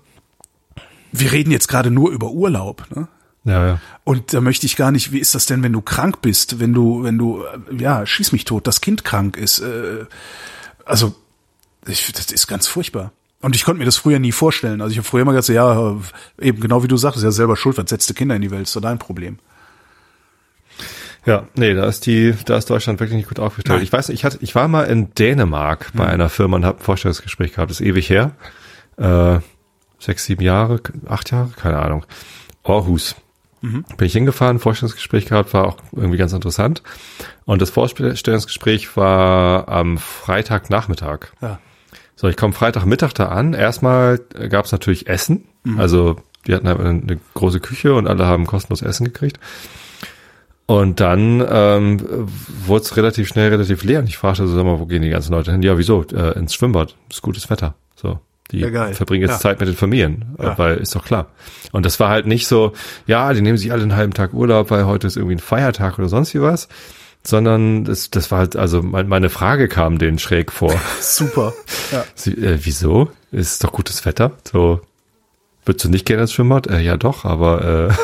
wir reden jetzt gerade nur über Urlaub. Ne? Ja, ja. Und da möchte ich gar nicht, wie ist das denn, wenn du krank bist, wenn du, wenn du, ja, schieß mich tot, das Kind krank ist. Äh, also, ich, das ist ganz furchtbar. Und ich konnte mir das früher nie vorstellen. Also ich habe früher immer gesagt, ja, eben genau wie du sagst, ja selber schuld, was setzt Kinder in die Welt, ist doch dein Problem. Ja, nee, da ist die, da ist Deutschland wirklich nicht gut aufgestellt. Nein. Ich weiß, ich hatte, ich war mal in Dänemark bei mhm. einer Firma und habe ein Vorstellungsgespräch gehabt, das ist ewig her. Äh, sechs, sieben Jahre, acht Jahre, keine Ahnung. Aarhus. Mhm. Bin ich hingefahren, Vorstellungsgespräch gehabt, war auch irgendwie ganz interessant. Und das Vorstellungsgespräch war am Freitagnachmittag. Ja. So, ich komme Freitagmittag da an. Erstmal gab es natürlich Essen. Mhm. Also die hatten halt eine große Küche und alle haben kostenlos Essen gekriegt. Und dann ähm, wurde es relativ schnell relativ leer. Und ich fragte so, sag mal, wo gehen die ganzen Leute hin? Ja, wieso? Äh, ins Schwimmbad. Ist gutes Wetter. So. Die ja, verbringen jetzt ja. Zeit mit den Familien, ja. weil ist doch klar. Und das war halt nicht so, ja, die nehmen sich alle einen halben Tag Urlaub, weil heute ist irgendwie ein Feiertag oder sonst wie was, sondern das, das war halt, also meine Frage kam denen schräg vor. Super. Ja. Sie, äh, wieso? Ist doch gutes Wetter. So, würdest du nicht gerne ins Schwimmbad? Äh, ja, doch, aber äh,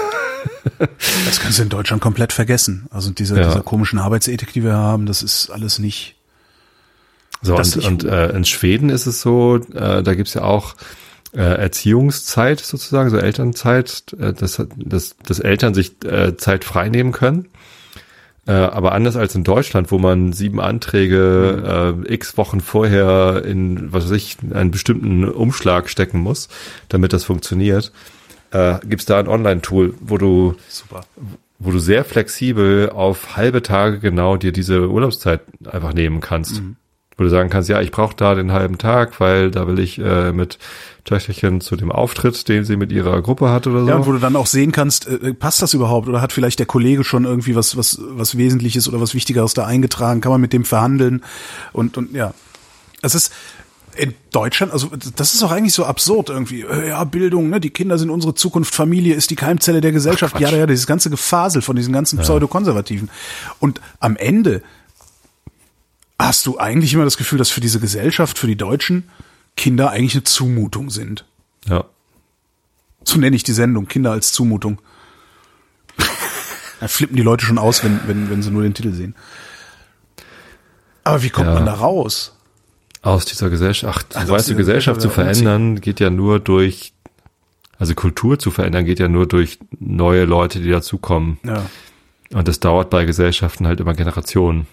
Das kannst du in Deutschland komplett vergessen. Also diese, ja. dieser komischen Arbeitsethik, die wir haben, das ist alles nicht. So, und, und äh, in Schweden ist es so, äh, da gibt's ja auch äh, Erziehungszeit sozusagen, so Elternzeit, äh, dass, dass, dass Eltern sich äh, Zeit frei nehmen können. Äh, aber anders als in Deutschland, wo man sieben Anträge äh, x Wochen vorher in, was weiß ich, einen bestimmten Umschlag stecken muss, damit das funktioniert, äh, gibt da ein Online-Tool, wo du Super. wo du sehr flexibel auf halbe Tage genau dir diese Urlaubszeit einfach nehmen kannst. Mhm wo du sagen kannst, ja, ich brauche da den halben Tag, weil da will ich äh, mit Töchterchen zu dem Auftritt, den sie mit ihrer Gruppe hat oder so. Ja, und wo du dann auch sehen kannst, äh, passt das überhaupt oder hat vielleicht der Kollege schon irgendwie was was was Wesentliches oder was Wichtigeres da eingetragen, kann man mit dem verhandeln und und ja. Es ist in Deutschland, also das ist auch eigentlich so absurd irgendwie. Äh, ja, Bildung, ne, die Kinder sind unsere Zukunft, Familie ist die Keimzelle der Gesellschaft. Ach, ja, ja, dieses ganze Gefasel von diesen ganzen ja. Pseudokonservativen. Und am Ende hast du eigentlich immer das Gefühl, dass für diese Gesellschaft, für die Deutschen, Kinder eigentlich eine Zumutung sind. Ja. So nenne ich die Sendung, Kinder als Zumutung. da flippen die Leute schon aus, wenn, wenn, wenn sie nur den Titel sehen. Aber wie kommt ja. man da raus? Aus dieser Gesellschaft. Ach, also weißt du, Gesellschaft zu verändern geht ja nur durch, also Kultur zu verändern geht ja nur durch neue Leute, die dazukommen. Ja. Und das dauert bei Gesellschaften halt immer Generationen.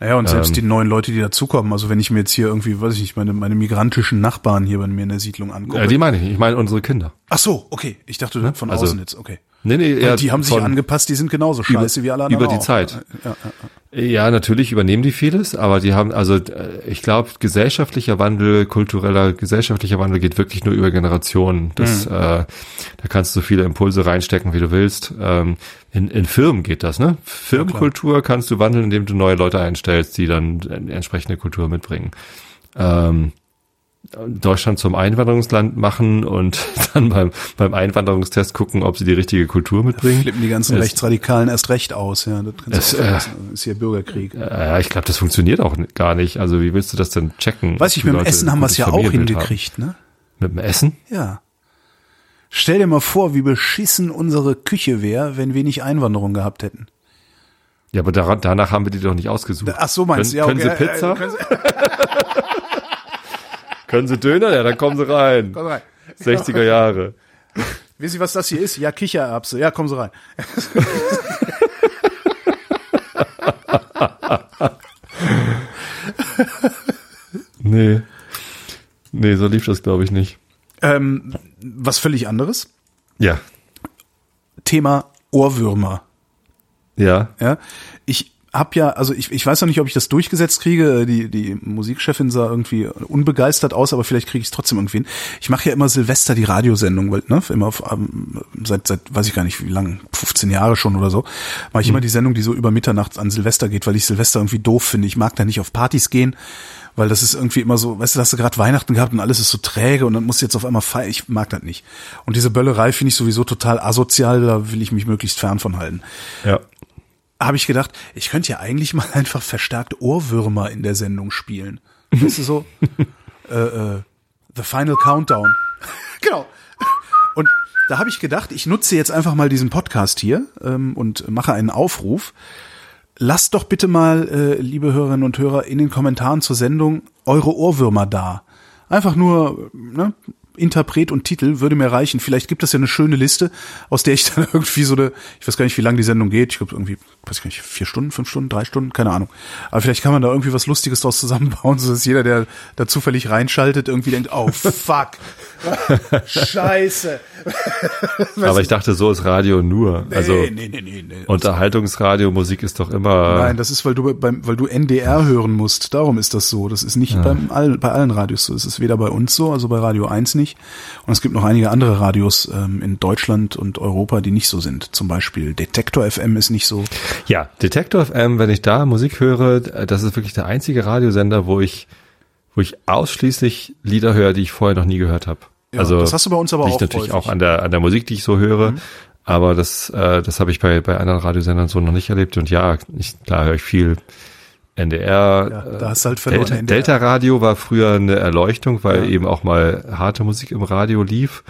Naja, und selbst ähm, die neuen Leute, die dazukommen, also wenn ich mir jetzt hier irgendwie, weiß ich nicht, meine, meine migrantischen Nachbarn hier bei mir in der Siedlung angucke. Ja, die meine ich, ich meine unsere Kinder. Ach so, okay. Ich dachte von also, außen jetzt, okay. Nee, nee, ja, die haben sich angepasst, die sind genauso scheiße über, wie alle anderen. Über die auch. Zeit. Ja, ja, ja. natürlich übernehmen die vieles, aber die haben, also äh, ich glaube, gesellschaftlicher Wandel, kultureller, gesellschaftlicher Wandel geht wirklich nur über Generationen. Das, mhm. äh, da kannst du so viele Impulse reinstecken, wie du willst. Ähm, in, in Firmen geht das, ne? Firmenkultur kannst du wandeln, indem du neue Leute einstellst, die dann entsprechende Kultur mitbringen. Ähm, Deutschland zum Einwanderungsland machen und dann beim, beim Einwanderungstest gucken, ob sie die richtige Kultur mitbringen. Flippen die ganzen es, Rechtsradikalen erst recht aus, ja. Das es, äh, ist hier Bürgerkrieg. Ja, ich glaube, das funktioniert auch gar nicht. Also wie willst du das denn checken? Weiß ich, mit dem Essen haben wir es ja auch hingekriegt, ne? Mit dem Essen? Ja. Stell dir mal vor, wie beschissen unsere Küche wäre, wenn wir nicht Einwanderung gehabt hätten. Ja, aber danach haben wir die doch nicht ausgesucht. Ach so meinst du, ja. Okay. Können Sie Pizza? Können Sie Döner? Ja, dann kommen Sie rein. Komm rein. 60er Jahre. Wissen Sie, was das hier ist? Ja, Kichererbse. Ja, kommen Sie rein. nee. Nee, so lief das, glaube ich, nicht. Ähm, was völlig anderes. Ja. Thema Ohrwürmer. Ja. Ja, ich habe ja, also ich, ich weiß noch nicht, ob ich das durchgesetzt kriege. Die, die Musikchefin sah irgendwie unbegeistert aus, aber vielleicht kriege ich es trotzdem irgendwie hin. Ich mache ja immer Silvester die Radiosendung, weil, ne, immer auf, seit, seit, weiß ich gar nicht wie lang, 15 Jahre schon oder so, mache ich Mhm. immer die Sendung, die so über Mitternacht an Silvester geht, weil ich Silvester irgendwie doof finde. Ich mag da nicht auf Partys gehen, weil das ist irgendwie immer so, weißt du, hast du gerade Weihnachten gehabt und alles ist so träge und dann musst du jetzt auf einmal feiern. Ich mag das nicht. Und diese Böllerei finde ich sowieso total asozial, da will ich mich möglichst fern von halten Ja. Habe ich gedacht, ich könnte ja eigentlich mal einfach verstärkt Ohrwürmer in der Sendung spielen. Weißt du so? äh, äh, The Final Countdown. genau. Und da habe ich gedacht, ich nutze jetzt einfach mal diesen Podcast hier ähm, und mache einen Aufruf. Lasst doch bitte mal, äh, liebe Hörerinnen und Hörer, in den Kommentaren zur Sendung eure Ohrwürmer da. Einfach nur, ne, Interpret und Titel würde mir reichen. Vielleicht gibt es ja eine schöne Liste, aus der ich dann irgendwie so eine, ich weiß gar nicht, wie lange die Sendung geht. Ich glaube irgendwie, weiß gar nicht, vier Stunden, fünf Stunden, drei Stunden, keine Ahnung. Aber vielleicht kann man da irgendwie was Lustiges draus zusammenbauen, so dass jeder, der da zufällig reinschaltet, irgendwie denkt, oh fuck, scheiße. Aber ich dachte, so ist Radio nur. Also nee, nee, nee, nee, nee. Unterhaltungsradio, Musik ist doch immer. Nein, das ist, weil du beim, weil du NDR hören musst. Darum ist das so. Das ist nicht beim all, bei allen Radios so. Es ist weder bei uns so, also bei Radio 1 nicht. Und es gibt noch einige andere Radios ähm, in Deutschland und Europa, die nicht so sind. Zum Beispiel Detektor FM ist nicht so. Ja, Detektor FM, wenn ich da Musik höre, das ist wirklich der einzige Radiosender, wo ich, wo ich ausschließlich Lieder höre, die ich vorher noch nie gehört habe. Ja, also das hast du bei uns aber liegt auch natürlich häufig. Mhm. auch an der an der Musik, die ich so höre. Aber das, äh, das habe ich bei bei anderen Radiosendern so noch nicht erlebt. Und ja, ich, klar höre ich viel NDR. Ja, da hast du halt verloren, Delta, NDR. Delta Radio war früher eine Erleuchtung, weil Ja. eben auch mal harte Musik im Radio lief.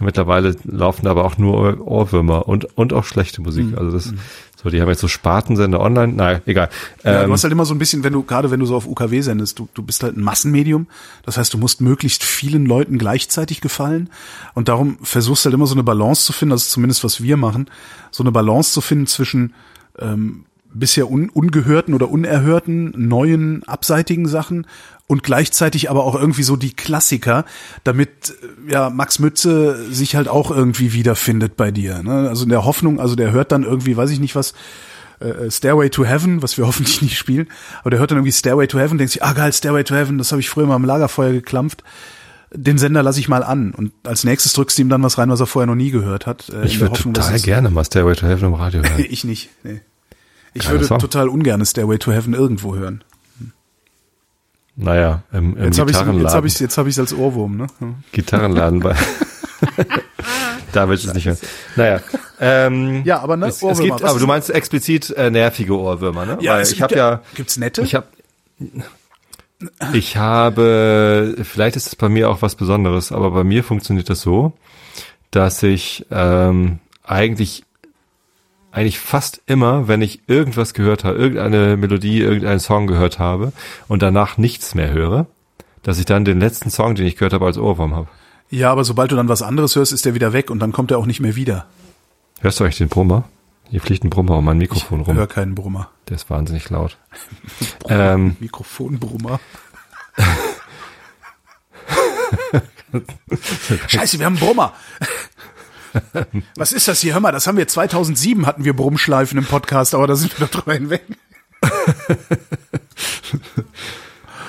Mittlerweile laufen aber auch nur Ohr- Ohrwürmer und, und auch schlechte Musik. Mhm. Also das, so, die haben jetzt so Spartensender online. Na, egal. Ja, Ähm, du hast halt immer so ein bisschen, wenn du, gerade wenn du so auf UKW sendest, du, du bist halt ein Massenmedium. Das heißt, du musst möglichst vielen Leuten gleichzeitig gefallen. Und darum versuchst du halt immer so eine Balance zu finden, das ist zumindest was wir machen, so eine Balance zu finden zwischen ähm, bisher un, ungehörten oder unerhörten, neuen, abseitigen Sachen und gleichzeitig aber auch irgendwie so die Klassiker, damit äh, ja Max Mütze sich halt auch irgendwie wiederfindet bei dir. Ne? Also in der Hoffnung, also der hört dann irgendwie, weiß ich nicht was, äh, Stairway to Heaven, was wir hoffentlich nicht spielen, aber der hört dann irgendwie Stairway to Heaven, denkt sich, ah geil, Stairway to Heaven, das habe ich früher mal am Lagerfeuer geklampft. Den Sender lasse ich mal an und als nächstes drückst du ihm dann was rein, was er vorher noch nie gehört hat. äh, ich würde total gerne mal Stairway to Heaven im Radio hören. Ich nicht. Nee. Ich Geiler würde Song. total ungern Stairway to Heaven irgendwo hören. naja, im, im Jetzt habe ich Gitarrenladen. jetzt habe ich jetzt habe ich als Ohrwurm, ne? Ja. Gitarrenladen bei. da will ich es nicht hören. Naja. Ähm, Ja, aber ne, es, es Ohrwürmer, gibt, was aber du meinst explizit äh, nervige Ohrwürmer, ne? Weil es ich gibt habe ja, gibt's nette? ich habe, ich habe, vielleicht ist es bei mir auch was Besonderes, aber bei mir funktioniert das so, dass ich ähm, eigentlich eigentlich fast immer, wenn ich irgendwas gehört habe, irgendeine Melodie, irgendeinen Song gehört habe und danach nichts mehr höre, dass ich dann den letzten Song, den ich gehört habe, als Ohrwurm habe. ja, aber sobald du dann was anderes hörst, ist der wieder weg und dann kommt er auch nicht mehr wieder. Hörst du eigentlich den Brummer? Hier fliegt ein Brummer um mein Mikrofon rum. Hör keinen Brummer. Der ist wahnsinnig laut. ähm, Mikrofonbrummer. Scheiße, wir haben einen Brummer. Was ist das hier? Hör mal, das haben wir 2007 hatten wir Brummschleifen im Podcast, aber da sind wir doch drüber hinweg.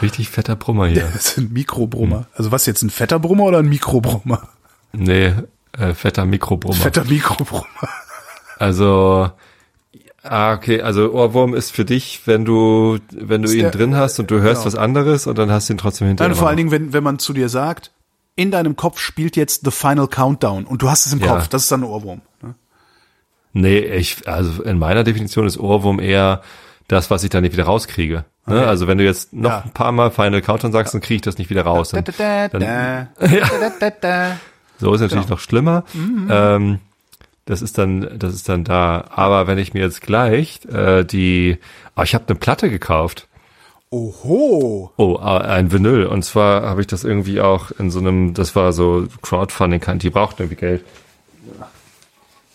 richtig fetter Brummer hier. Das ist ein Mikrobrummer. Also was jetzt, ein fetter Brummer oder ein Mikrobrummer? Nee, äh, fetter Mikrobrummer. Fetter Mikrobrummer. Also, ah, okay, also Ohrwurm ist für dich, wenn du, wenn du Ist ihn der- drin hast und du hörst genau. was anderes und dann hast du ihn trotzdem hinterher. Nein, vor allen Dingen, wenn, wenn man zu dir sagt, in deinem Kopf spielt jetzt The Final Countdown und du hast es im Ja. Kopf, das ist dann ein Ohrwurm. Ne? Nee, ich, also in meiner Definition ist Ohrwurm eher das, was ich dann nicht wieder rauskriege. Ne? Also wenn du jetzt noch Ja. ein paar Mal Final Countdown sagst, dann kriege ich das nicht wieder raus. Da, da, dann, da, da, da, da. So ist natürlich Genau. noch schlimmer. Mhm. Ähm, das ist dann, das ist dann da. Aber wenn ich mir jetzt gleich äh, die, ah, ich habe eine Platte gekauft. Oho. Oh, äh, ein Vinyl. Und zwar habe ich das irgendwie auch in so einem, das war so Crowdfunding, die braucht irgendwie Geld.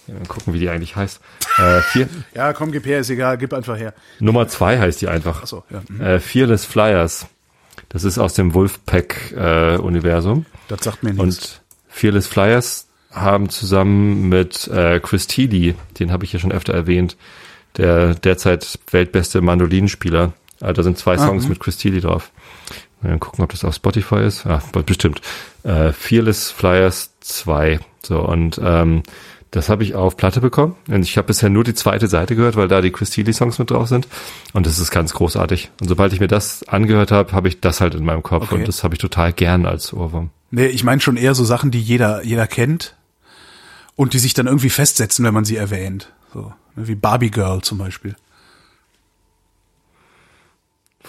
Ja, mal gucken, wie die eigentlich heißt. Äh, vier, Ja, komm, gib her, ist egal, gib einfach her. Nummer zwei heißt die einfach. Achso, ja. mhm. Äh, Fearless Flyers. Das ist aus dem Wolfpack-Universum. Das sagt mir nichts. Und Fearless Flyers haben zusammen mit äh, Chris Thiele, den habe ich ja schon öfter erwähnt, der derzeit weltbeste Mandolinenspieler. Äh, da sind zwei Songs mit Chris Thiele drauf. Mal gucken, ob das auf Spotify ist. Ah, bestimmt. Äh, Fearless Flyers 2. So, und ähm, das habe ich auf Platte bekommen. Und ich habe bisher nur die zweite Seite gehört, weil da die Chris Thiele Songs mit drauf sind. Und das ist ganz großartig. Und sobald ich mir das angehört habe, habe ich das halt in meinem Kopf. Okay. Und das habe ich total gern als Ohrwurm. Nee, ich meine schon eher so Sachen, die jeder, jeder kennt und die sich dann irgendwie festsetzen, wenn man sie erwähnt. So, ne, wie Barbie Girl zum Beispiel.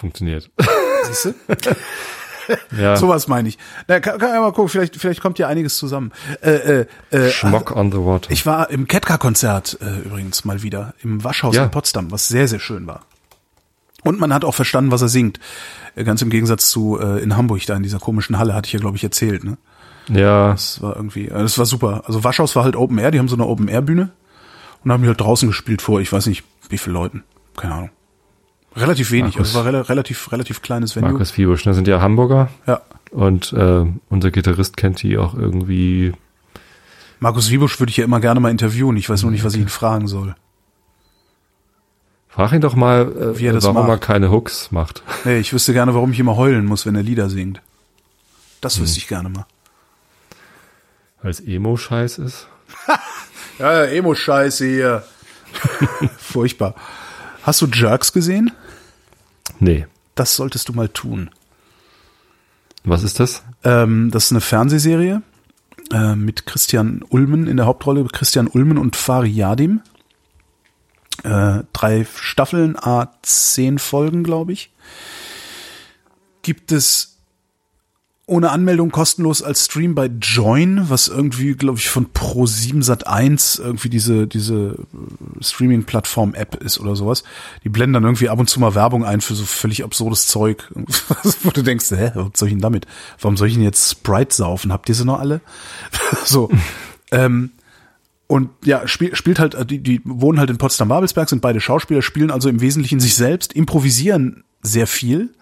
Funktioniert. Siehst du? ja. Sowas meine ich. Na, kann, kann ja mal gucken, vielleicht, vielleicht kommt ja einiges zusammen. Äh, äh, äh, Schmock on the Water. ich war im Ketka-Konzert äh, übrigens mal wieder im Waschhaus Ja. in Potsdam, was sehr, sehr schön war. Und man hat auch verstanden, was er singt. Äh, Ganz im Gegensatz zu äh, in Hamburg, da in dieser komischen Halle, hatte ich ja, glaube ich, erzählt. Ne? ja, Das war irgendwie, äh, das war super. Also Waschhaus war halt Open Air, die haben so eine Open Air Bühne und haben die halt draußen gespielt vor, ich weiß nicht, wie viele Leuten. Keine Ahnung. Relativ wenig, Markus. also war rela relativ, relativ kleines Venue. Markus Wiebusch, ne, sind ja Hamburger. Ja. Und äh, unser Gitarrist kennt die auch irgendwie. Markus Wiebusch würde ich ja immer gerne mal interviewen. Ich weiß nur nicht, was ich ihn fragen soll. Frag ihn doch mal, äh, Wie er das warum macht. er keine Hooks macht. Nee, ich wüsste gerne, warum ich immer heulen muss, wenn er Lieder singt. Das Hm. wüsste ich gerne mal. Weil es Emo-Scheiß ist. Ja Emo-Scheiße hier. Furchtbar. Hast du Jerks gesehen? Nee. Das solltest du mal tun. Was ist das? Ähm, das ist eine Fernsehserie äh, mit Christian Ulmen in der Hauptrolle. Christian Ulmen und Fari Yadim. Äh, drei Staffeln, a zehn Folgen, glaube ich. Gibt es ohne Anmeldung kostenlos als Stream bei Join, was irgendwie, glaube ich, von Pro7 Sat 1 irgendwie diese, diese äh, Streaming-Plattform-App ist oder sowas. Die blenden dann irgendwie ab und zu mal Werbung ein für so völlig absurdes Zeug. Wo du denkst, hä, was soll ich denn damit? Warum soll ich denn jetzt Sprite saufen? Habt ihr sie noch alle? so. ähm, und ja, spiel, spielt halt, äh, die, die wohnen halt in Potsdam-Babelsberg, sind beide Schauspieler, spielen also im Wesentlichen sich selbst, improvisieren sehr viel.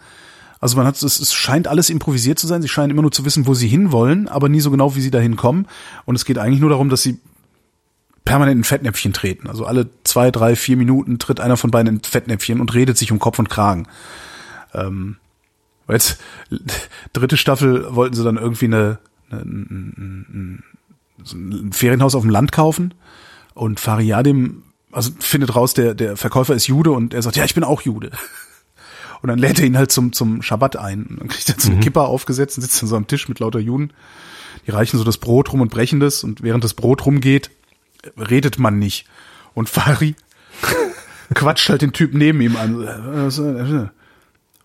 Also man hat, es, es scheint alles improvisiert zu sein. Sie scheinen immer nur zu wissen, wo sie hinwollen, aber nie so genau, wie sie dahin kommen. Und es geht eigentlich nur darum, dass sie permanent in Fettnäpfchen treten. Also alle zwei, drei, vier Minuten tritt einer von beiden in Fettnäpfchen und redet sich um Kopf und Kragen. Ähm, weil jetzt dritte Staffel wollten sie dann irgendwie eine, eine, ein, ein, Ferienhaus auf dem Land kaufen und Fariadim also findet raus, der der Verkäufer ist Jude und er sagt, ja, ich bin auch Jude. Und dann lädt er ihn halt zum, zum Schabbat ein. Und dann kriegt er so eine Kippa aufgesetzt und sitzt an so einem Tisch mit lauter Juden. Die reichen so das Brot rum und brechen das. Und während das Brot rumgeht, redet man nicht. Und Fari quatscht halt den Typ neben ihm an.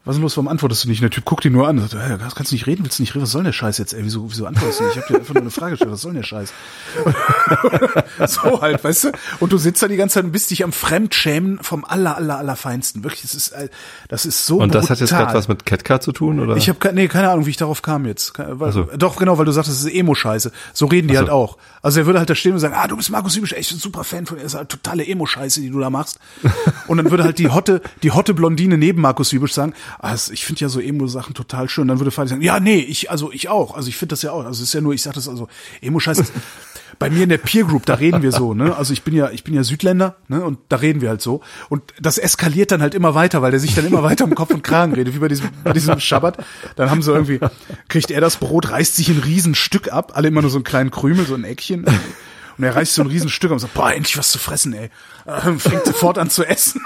Was ist denn los, warum antwortest du nicht? Und der Typ guckt ihn nur an und sagt, hey, kannst du nicht reden, willst du nicht reden? Was soll denn der Scheiß jetzt, ey? Wieso, wieso antwortest du nicht? Ich habe dir einfach nur eine Frage gestellt, was soll denn der Scheiß? so halt, weißt du? Und du sitzt da die ganze Zeit und bist dich am Fremdschämen vom aller, aller, aller Feinsten. Wirklich, das ist, äh, das ist so Und das hat jetzt brutal. gerade was mit Catcar zu tun, oder? Ich habe nee, keine Ahnung, wie ich darauf kam jetzt. Weil, so. Doch, genau, weil du sagst, das ist Emo-Scheiße. So reden die Ach so. halt auch. Also er würde halt da stehen und sagen, ah, du bist Markus Hübisch, echt ein super Fan von das ist halt totale Emo-Scheiße, die du da machst. und dann würde halt die hotte, die hotte Blondine neben Markus Hübisch sagen, das- ich finde ja so Emo-Sachen total schön. Dann würde Fadi sagen, ja, nee, ich, also ich auch. Also ich finde das ja auch. Also es ist ja nur, ich sag das also, Emo-Scheiße ist- bei mir in der Peer Group, da reden wir so, ne? Also ich bin ja, ich bin ja Südländer, ne? Und da reden wir halt so. Und das eskaliert dann halt immer weiter, weil der sich dann immer weiter um Kopf und Kragen redet, wie bei diesem, bei diesem Schabbat. Dann haben sie irgendwie, kriegt er das Brot, reißt sich ein Riesenstück ab, alle immer nur so einen kleinen Krümel, so ein Eckchen. Und er reißt so ein Riesenstück und sagt, boah, endlich was zu fressen, ey. Ähm, fängt sofort an zu essen.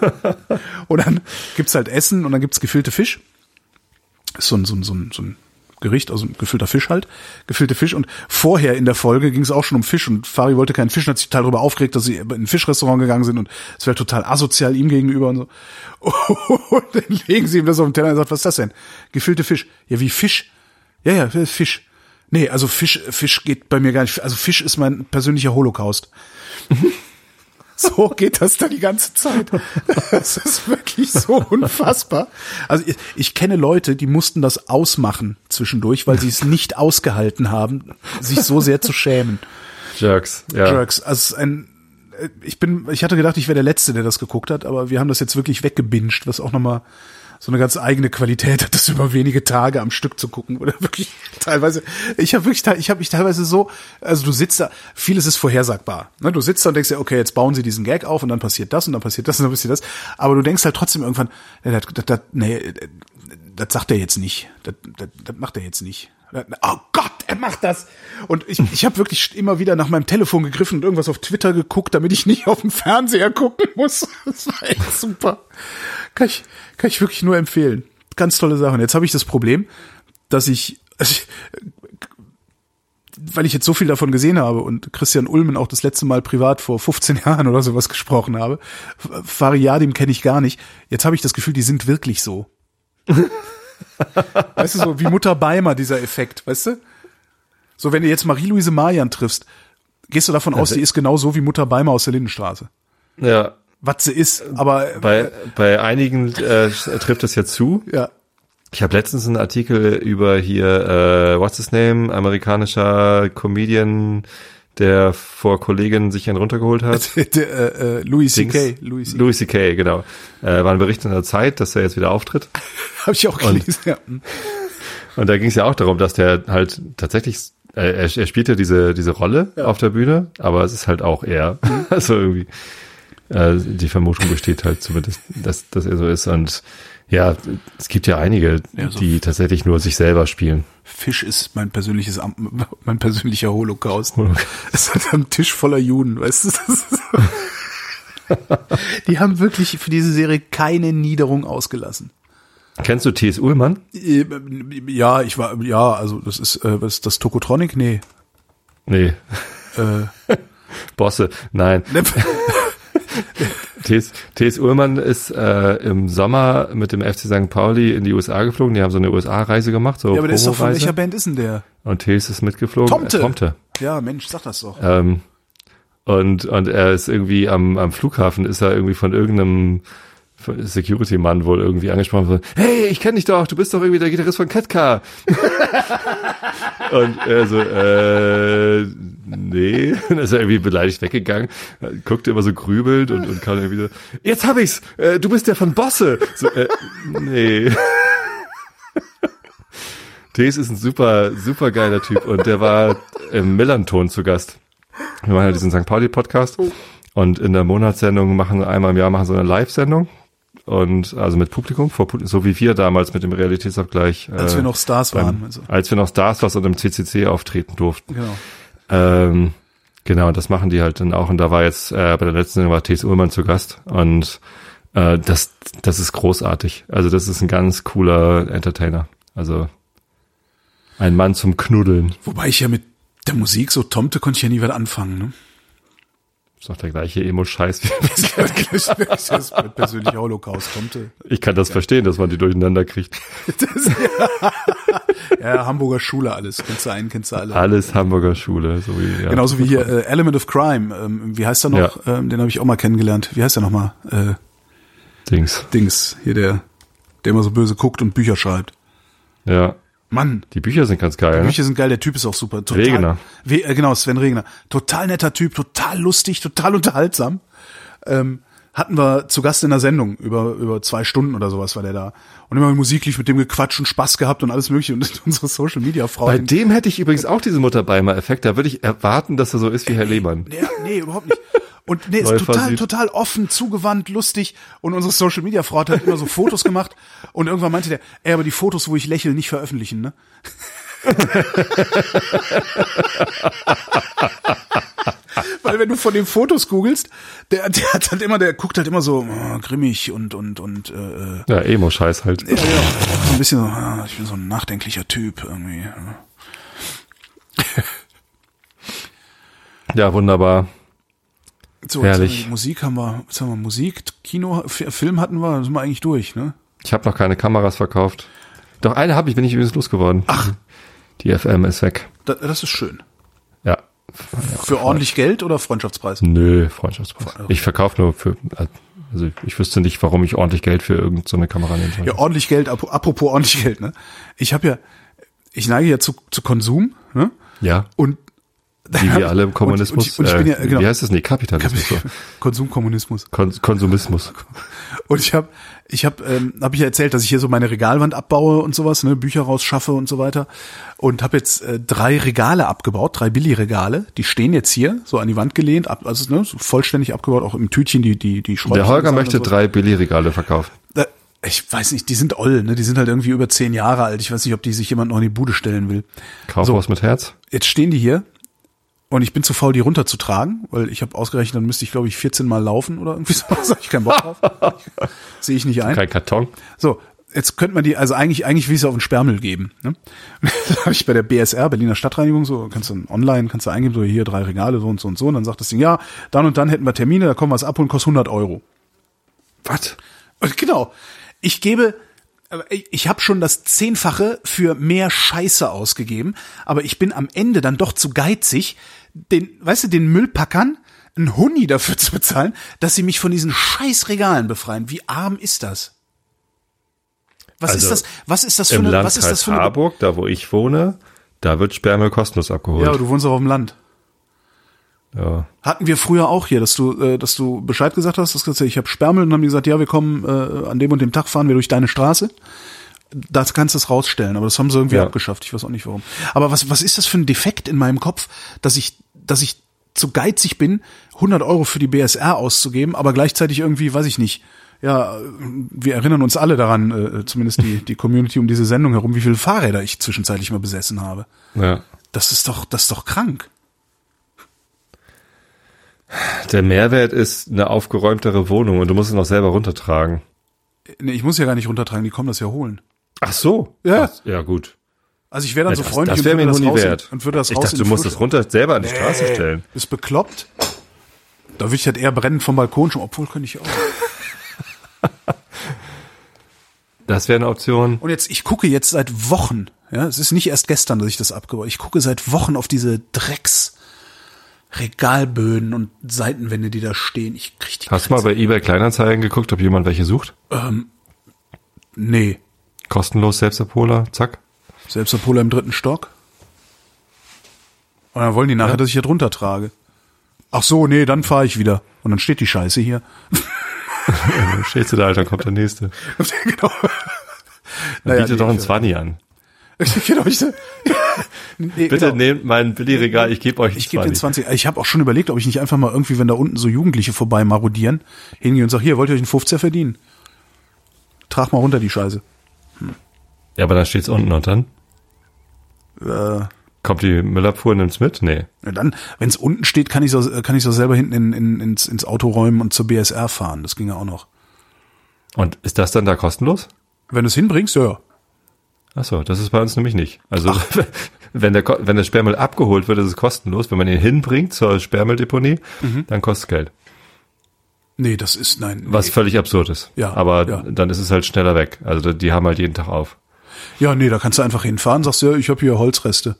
und dann gibt's halt Essen und dann gibt's gefüllte Fisch. So ein, so ein, so ein, so ein Gericht, also gefüllter Fisch halt, gefüllte Fisch. Und vorher in der Folge ging es auch schon um Fisch und Fari wollte keinen Fisch und hat sich total darüber aufgeregt, dass sie in ein Fischrestaurant gegangen sind und es wäre total asozial ihm gegenüber und so. Und dann legen sie ihm das auf den Teller und sagt, was ist das denn? Gefüllte Fisch. Ja, wie Fisch? Ja, ja, Fisch. Nee, also Fisch, Fisch geht bei mir gar nicht. Also Fisch ist mein persönlicher Holocaust. So geht das da die ganze Zeit. Das ist wirklich so unfassbar. Also ich, ich kenne Leute, die mussten das ausmachen zwischendurch, weil sie es nicht ausgehalten haben, sich so sehr zu schämen. Jerks, ja. Jerks. Also ein, ich bin, ich hatte gedacht, ich wäre der Letzte, der das geguckt hat, aber wir haben das jetzt wirklich weggebinged, was auch nochmal so eine ganz eigene Qualität hat, das über wenige Tage am Stück zu gucken oder wirklich teilweise. Ich habe wirklich, ich habe mich teilweise so, also du sitzt da, vieles ist vorhersagbar. Ne? Du sitzt da und denkst dir, okay, jetzt bauen sie diesen Gag auf und dann passiert das und dann passiert das und dann passiert das. Aber du denkst halt trotzdem irgendwann, das, das, das, nee, das sagt er jetzt nicht. Das, das, das macht er jetzt nicht. Oh Gott, er macht das. Und ich, ich habe wirklich immer wieder nach meinem Telefon gegriffen und irgendwas auf Twitter geguckt, damit ich nicht auf dem Fernseher gucken muss. Das war echt super. Kann ich, kann ich wirklich nur empfehlen. Ganz tolle Sache. Und jetzt habe ich das Problem, dass ich, also ich, weil ich jetzt so viel davon gesehen habe und Christian Ulmen auch das letzte Mal privat vor 15 Jahren oder sowas gesprochen habe, Fariadim kenne ich gar nicht. Jetzt habe ich das Gefühl, die sind wirklich so. weißt du, so wie Mutter Beimer, dieser Effekt, weißt du? So, wenn du jetzt Marie-Louise Marian triffst, gehst du davon aus, die ist genau so wie Mutter Beimer aus der Lindenstraße. Ja. Was sie ist, aber. Bei, bei einigen äh, trifft es ja zu. Ja. Ich habe letztens einen Artikel über hier, äh, what's his name, amerikanischer Comedian, der vor Kolleginnen sich einen runtergeholt hat. der, äh, äh, Louis C.K. Louis C.K. Louis C.K., genau. Äh, war ein Bericht in der Zeit, dass er jetzt wieder auftritt. Habe ich auch gelesen, und, ja. Und da ging es ja auch darum, dass der halt tatsächlich, äh, er, er spielt ja diese, diese Rolle ja. auf der Bühne, aber es ist halt auch er. also irgendwie, äh, die Vermutung besteht halt zumindest, dass, dass er so ist. Und ja, es gibt ja einige, ja, so die tatsächlich nur sich selber spielen. Fisch ist mein persönliches, mein persönlicher Holocaust. Holocaust. Es ist ein Tisch voller Juden, weißt du? die haben wirklich für diese Serie keine Niederung ausgelassen. Kennst du T.S. Ullmann? Äh, ja, ich war, ja, also das ist, äh, was ist das Tokotronic? Nee. Nee. Äh. Bosse, nein. T.S. T.S. Ullmann ist äh, im Sommer mit dem FC St. Pauli in die USA geflogen. Die haben so eine USA-Reise gemacht. So ja, aber der ist doch von welcher Band ist denn der? Und T.S. ist mitgeflogen. Tomte. Äh, Tomte. Ja, Mensch, sag das doch. Ähm, und, und er ist irgendwie am, am Flughafen, ist er irgendwie von irgendeinem Security-Mann wohl irgendwie angesprochen worden. Hey, ich kenne dich doch, du bist doch irgendwie der Gitarrist von Ketka. und er so, äh, nee. Und ist er irgendwie beleidigt weggegangen, guckte immer so grübelnd und, und kam irgendwie so, jetzt hab ich's, äh, du bist der von Bosse. So, äh, nee. Tees ist ein super, super geiler Typ und der war im Millanton zu Gast. Wir machen ja diesen St. Pauli-Podcast und in der Monatssendung machen einmal im Jahr machen so eine Live-Sendung und also mit Publikum, vor, so wie wir damals mit dem Realitätsabgleich. Als äh, wir noch Stars beim, waren. Also. Als wir noch Stars waren und im CCC auftreten durften. Genau. Ähm, genau, das machen die halt dann auch. Und da war jetzt äh, bei der letzten Sendung war T.S. Ullmann zu Gast und äh, das, das ist großartig. Also das ist ein ganz cooler Entertainer. Also ein Mann zum Knuddeln. Wobei ich ja mit der Musik, so Tomte konnte ich ja nie was anfangen, ne? Ist doch der gleiche Emo-Scheiß wie das ist mein persönlicher Holocaust, Tomte. Ich kann das ja. verstehen, dass man die durcheinander kriegt. Das, ja. ja, Hamburger Schule alles. Kennst du einen, kennst du alle. Alles Hamburger Schule. So wie, ja. Genauso wie hier äh, Element of Crime. Ähm, wie heißt er noch? Ähm, den habe ich auch mal kennengelernt. Wie heißt er nochmal? Äh, Dings. Dings. Hier der, der immer so böse guckt und Bücher schreibt. Ja. Mann. Die Bücher sind ganz geil. Die ne? Bücher sind geil, der Typ ist auch super. Total, Regner. We, äh, genau, Sven Regner. Total netter Typ, total lustig, total unterhaltsam. Ähm, hatten wir zu Gast in der Sendung, über, über zwei Stunden oder sowas war der da. Und immer Musik lief mit dem gequatscht und Spaß gehabt und alles mögliche. Und unsere Social Media Frau. Bei dem hätte ich übrigens auch diesen Mutterbeimer-Effekt. Da würde ich erwarten, dass er so ist wie Herr Lehmann. Nee, nee, überhaupt nicht. Und nee, ist total, total offen, zugewandt, lustig. Und unsere Social Media Frau hat halt immer so Fotos gemacht. Und irgendwann meinte der, ey, aber die Fotos, wo ich lächle, nicht veröffentlichen, ne? Weil wenn du von den Fotos googelst, der, der hat halt immer, der guckt halt immer so oh, grimmig und und und äh, äh. ja Emo-Scheiß halt. Ja, ja, so ein bisschen so, ah, ich bin so ein nachdenklicher Typ irgendwie. Ja, wunderbar. So, Herrlich. Musik haben wir, was haben wir, Musik, Kino, Film hatten wir, sind wir eigentlich durch, ne? Ich habe noch keine Kameras verkauft. Doch eine habe ich, bin ich übrigens losgeworden. Ach. Die FM ist weg. Das, das ist schön. Ja. Für ordentlich Geld oder Freundschaftspreis? Nö, Freundschaftspreis. Ich verkaufe nur für, also ich wüsste nicht, warum ich ordentlich Geld für irgendeine so Kamera nehmen soll. Ja, ordentlich Geld, apropos ordentlich Geld, ne? Ich habe ja, ich neige ja zu, zu Konsum, ne? Ja. Und Wie wir alle im Kommunismus. Und, und ich, und ich bin ja, äh, genau, Wie heißt das? Nee, Kapitalismus. so. Konsumkommunismus. Kon Konsumismus. Und ich habe, ich habe, ähm, habe ich ja erzählt, dass ich hier so meine Regalwand abbaue und sowas, ne, Bücher rausschaffe und so weiter. Und habe jetzt äh, drei Regale abgebaut, drei Billigregale. Die stehen jetzt hier so an die Wand gelehnt, ab, also ne, so vollständig abgebaut, auch im Tütchen die die die Der Holger möchte so. drei Billigregale verkaufen. Da, ich weiß nicht, die sind oll, ne? Die sind halt irgendwie über zehn Jahre alt. Ich weiß nicht, ob die sich jemand noch in die Bude stellen will. Kaufhaus mit Herz. Jetzt stehen die hier und ich bin zu faul, die runterzutragen, weil ich habe ausgerechnet, dann müsste ich, glaube ich, 14 Mal laufen oder irgendwie so. Da ich keinen Bock drauf. Sehe ich nicht ein. Kein Karton. So, jetzt könnte man die, also eigentlich, eigentlich will ich sie auf den Sperrmüll geben. Ne? da habe ich bei der BSR, Berliner Stadtreinigung, so, kannst du online, kannst du eingeben, so hier drei Regale, so und so und so. Und dann sagt das Ding, ja, dann und dann hätten wir Termine, da kommen wir es abholen, kostet 100 Euro. Was? Genau. Ich gebe, ich habe schon das Zehnfache für mehr Scheiße ausgegeben, aber ich bin am Ende dann doch zu geizig, den, weißt du, den Müllpackern ein Huni dafür zu bezahlen, dass sie mich von diesen scheiß Regalen befreien. Wie arm ist das? Was Also, ist das? Was ist das für Im eine, was ist das für eine, Harburg, da wo ich wohne, da wird Sperrmüll kostenlos abgeholt. ja, du wohnst auch auf dem Land. ja. Hatten wir früher auch hier, dass du, äh, dass du Bescheid gesagt hast, dass du gesagt hast, ich habe Sperrmüll und dann haben die gesagt, ja, wir kommen äh, an dem und dem Tag fahren wir durch deine Straße. Das kannst du es rausstellen, aber das haben sie irgendwie Ja. abgeschafft. Ich weiß auch nicht warum. Aber was was ist das für ein Defekt in meinem Kopf, dass ich dass ich zu geizig bin, 100 Euro für die BSR auszugeben, aber gleichzeitig irgendwie, weiß ich nicht. Ja, wir erinnern uns alle daran, äh, zumindest die die Community um diese Sendung herum, wie viele Fahrräder ich zwischenzeitlich mal besessen habe. ja. Das ist doch das ist doch krank. Der Mehrwert ist eine aufgeräumtere Wohnung und du musst es noch selber runtertragen. Nee, ich muss ja gar nicht runtertragen, die kommen das ja holen. Ach so. Ja. Ach, ja, gut. Also ich wäre dann Ja, so das freundlich das mir und würde das wert. und würde das ich dachte, du musst es runter selber an die Straße stellen. Bist bekloppt? Da würde ich halt eher brennend vom Balkon schon, obwohl könnte ich auch. Das wäre eine Option. Und jetzt, ich gucke jetzt seit Wochen, ja, es ist nicht erst gestern, dass ich das abgebaut Ich gucke seit Wochen auf diese Drecks Regalböden und Seitenwände, die da stehen. Ich krieg die Hast du mal bei eBay Kleinanzeigen geguckt, ob jemand welche sucht? Nee. Kostenlos Selbstabholer, zack. Selbst der Polo im dritten Stock. Und dann wollen die nachher, dass ich hier drunter trage. Ach so, nee, dann fahre ich wieder. Und dann steht die Scheiße hier. Stehst du da, dann kommt der nächste. genau. Dann biete nee, doch ein 20 an. genau, ich, nee, Bitte genau. nehmt mein Billigregal, ich gebe euch ein Ich gebe den 20. 20. Ich habe auch schon überlegt, ob ich nicht einfach mal irgendwie, wenn da unten so Jugendliche vorbei marodieren, hingehe und sage, hier, wollt ihr euch einen 50er verdienen? Trag mal runter die Scheiße. Ja, aber dann steht's unten und dann? Äh, Kommt die Müllabfuhr und nimmt's mit? Nee. ja, dann, wenn es unten steht, kann ich so, kann ich so selber hinten in, in, ins, ins Auto räumen und zur BSR fahren. Das ginge auch noch. Und ist das dann da kostenlos? Wenn du es hinbringst, ja, ja. Ach so, das ist bei uns nämlich nicht. Also wenn der wenn der Sperrmüll abgeholt wird, ist es kostenlos. Wenn man ihn hinbringt zur Sperrmülldeponie, Mhm. dann kostet es Geld. Nee, das ist, nein. Was völlig absurd ist. Ja, Aber ja. dann ist es halt schneller weg. Also die haben halt jeden Tag auf. Ja, nee, da kannst du einfach hinfahren, sagst ja, ich habe hier Holzreste.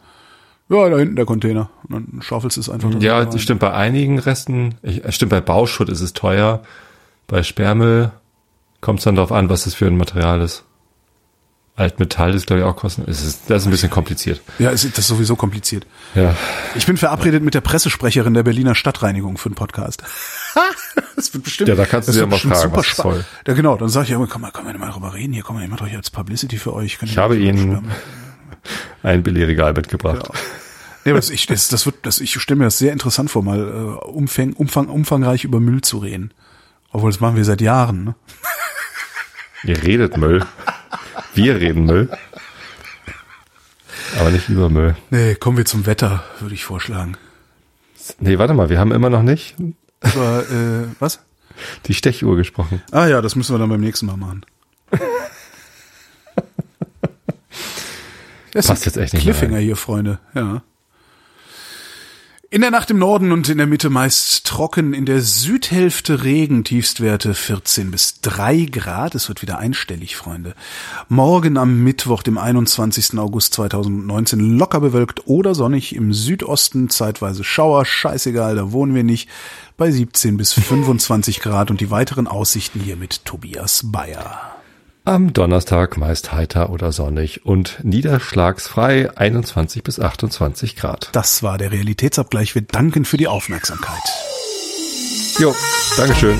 Ja, da hinten der Container. Und dann schaufelst du es einfach Ja, rein. das stimmt bei einigen Resten. Ich, stimmt bei Bauschutt ist es teuer. Bei Sperrmüll kommt es dann darauf an, was das für ein Material ist. Altmetall ist glaube ich auch kostenlos. Es ist, das ist ein bisschen kompliziert. Ja, ist, das ist sowieso kompliziert. Ja. Ich bin verabredet mit der Pressesprecherin der Berliner Stadtreinigung für den Podcast. das wird bestimmt. Ja, da kannst du ja mal fragen, super was soll. Ja, genau. Dann sage ich ja, komm mal, komm mal mal drüber reden hier, komm mal, ich mach doch hier jetzt Publicity für euch. Ihr Ich habe Ihnen ein Billigregal mitgebracht. Nee, aber das, ich, das, das wird, das, ich stelle mir das sehr interessant vor, mal äh, umfang, umfang, umfangreich über Müll zu reden. Obwohl, das machen wir seit Jahren. Ne? Ihr redet Müll. Wir reden Müll. Aber nicht über Müll. Nee, kommen wir zum Wetter, würde ich vorschlagen. Nee, warte mal, wir haben immer noch nicht Aber, äh, was? die Stechuhr gesprochen. Ah ja, das müssen wir dann beim nächsten Mal machen. Das Passt ist jetzt echt nicht mehr Cliffhanger hier, Freunde. Ja. In der Nacht im Norden und in der Mitte meist trocken, in der Südhälfte Regen, Tiefstwerte 14 bis 3 Grad. Es wird wieder einstellig, Freunde. Morgen am Mittwoch, dem 21. August 2019, locker bewölkt oder sonnig, im Südosten zeitweise Schauer, scheißegal, da wohnen wir nicht, bei 17 bis 25 Grad und die weiteren Aussichten hier mit Tobias Bayer. Am Donnerstag meist heiter oder sonnig und niederschlagsfrei 21 bis 28 Grad. Das war der Realitätsabgleich. Wir danken für die Aufmerksamkeit. Jo, Dankeschön.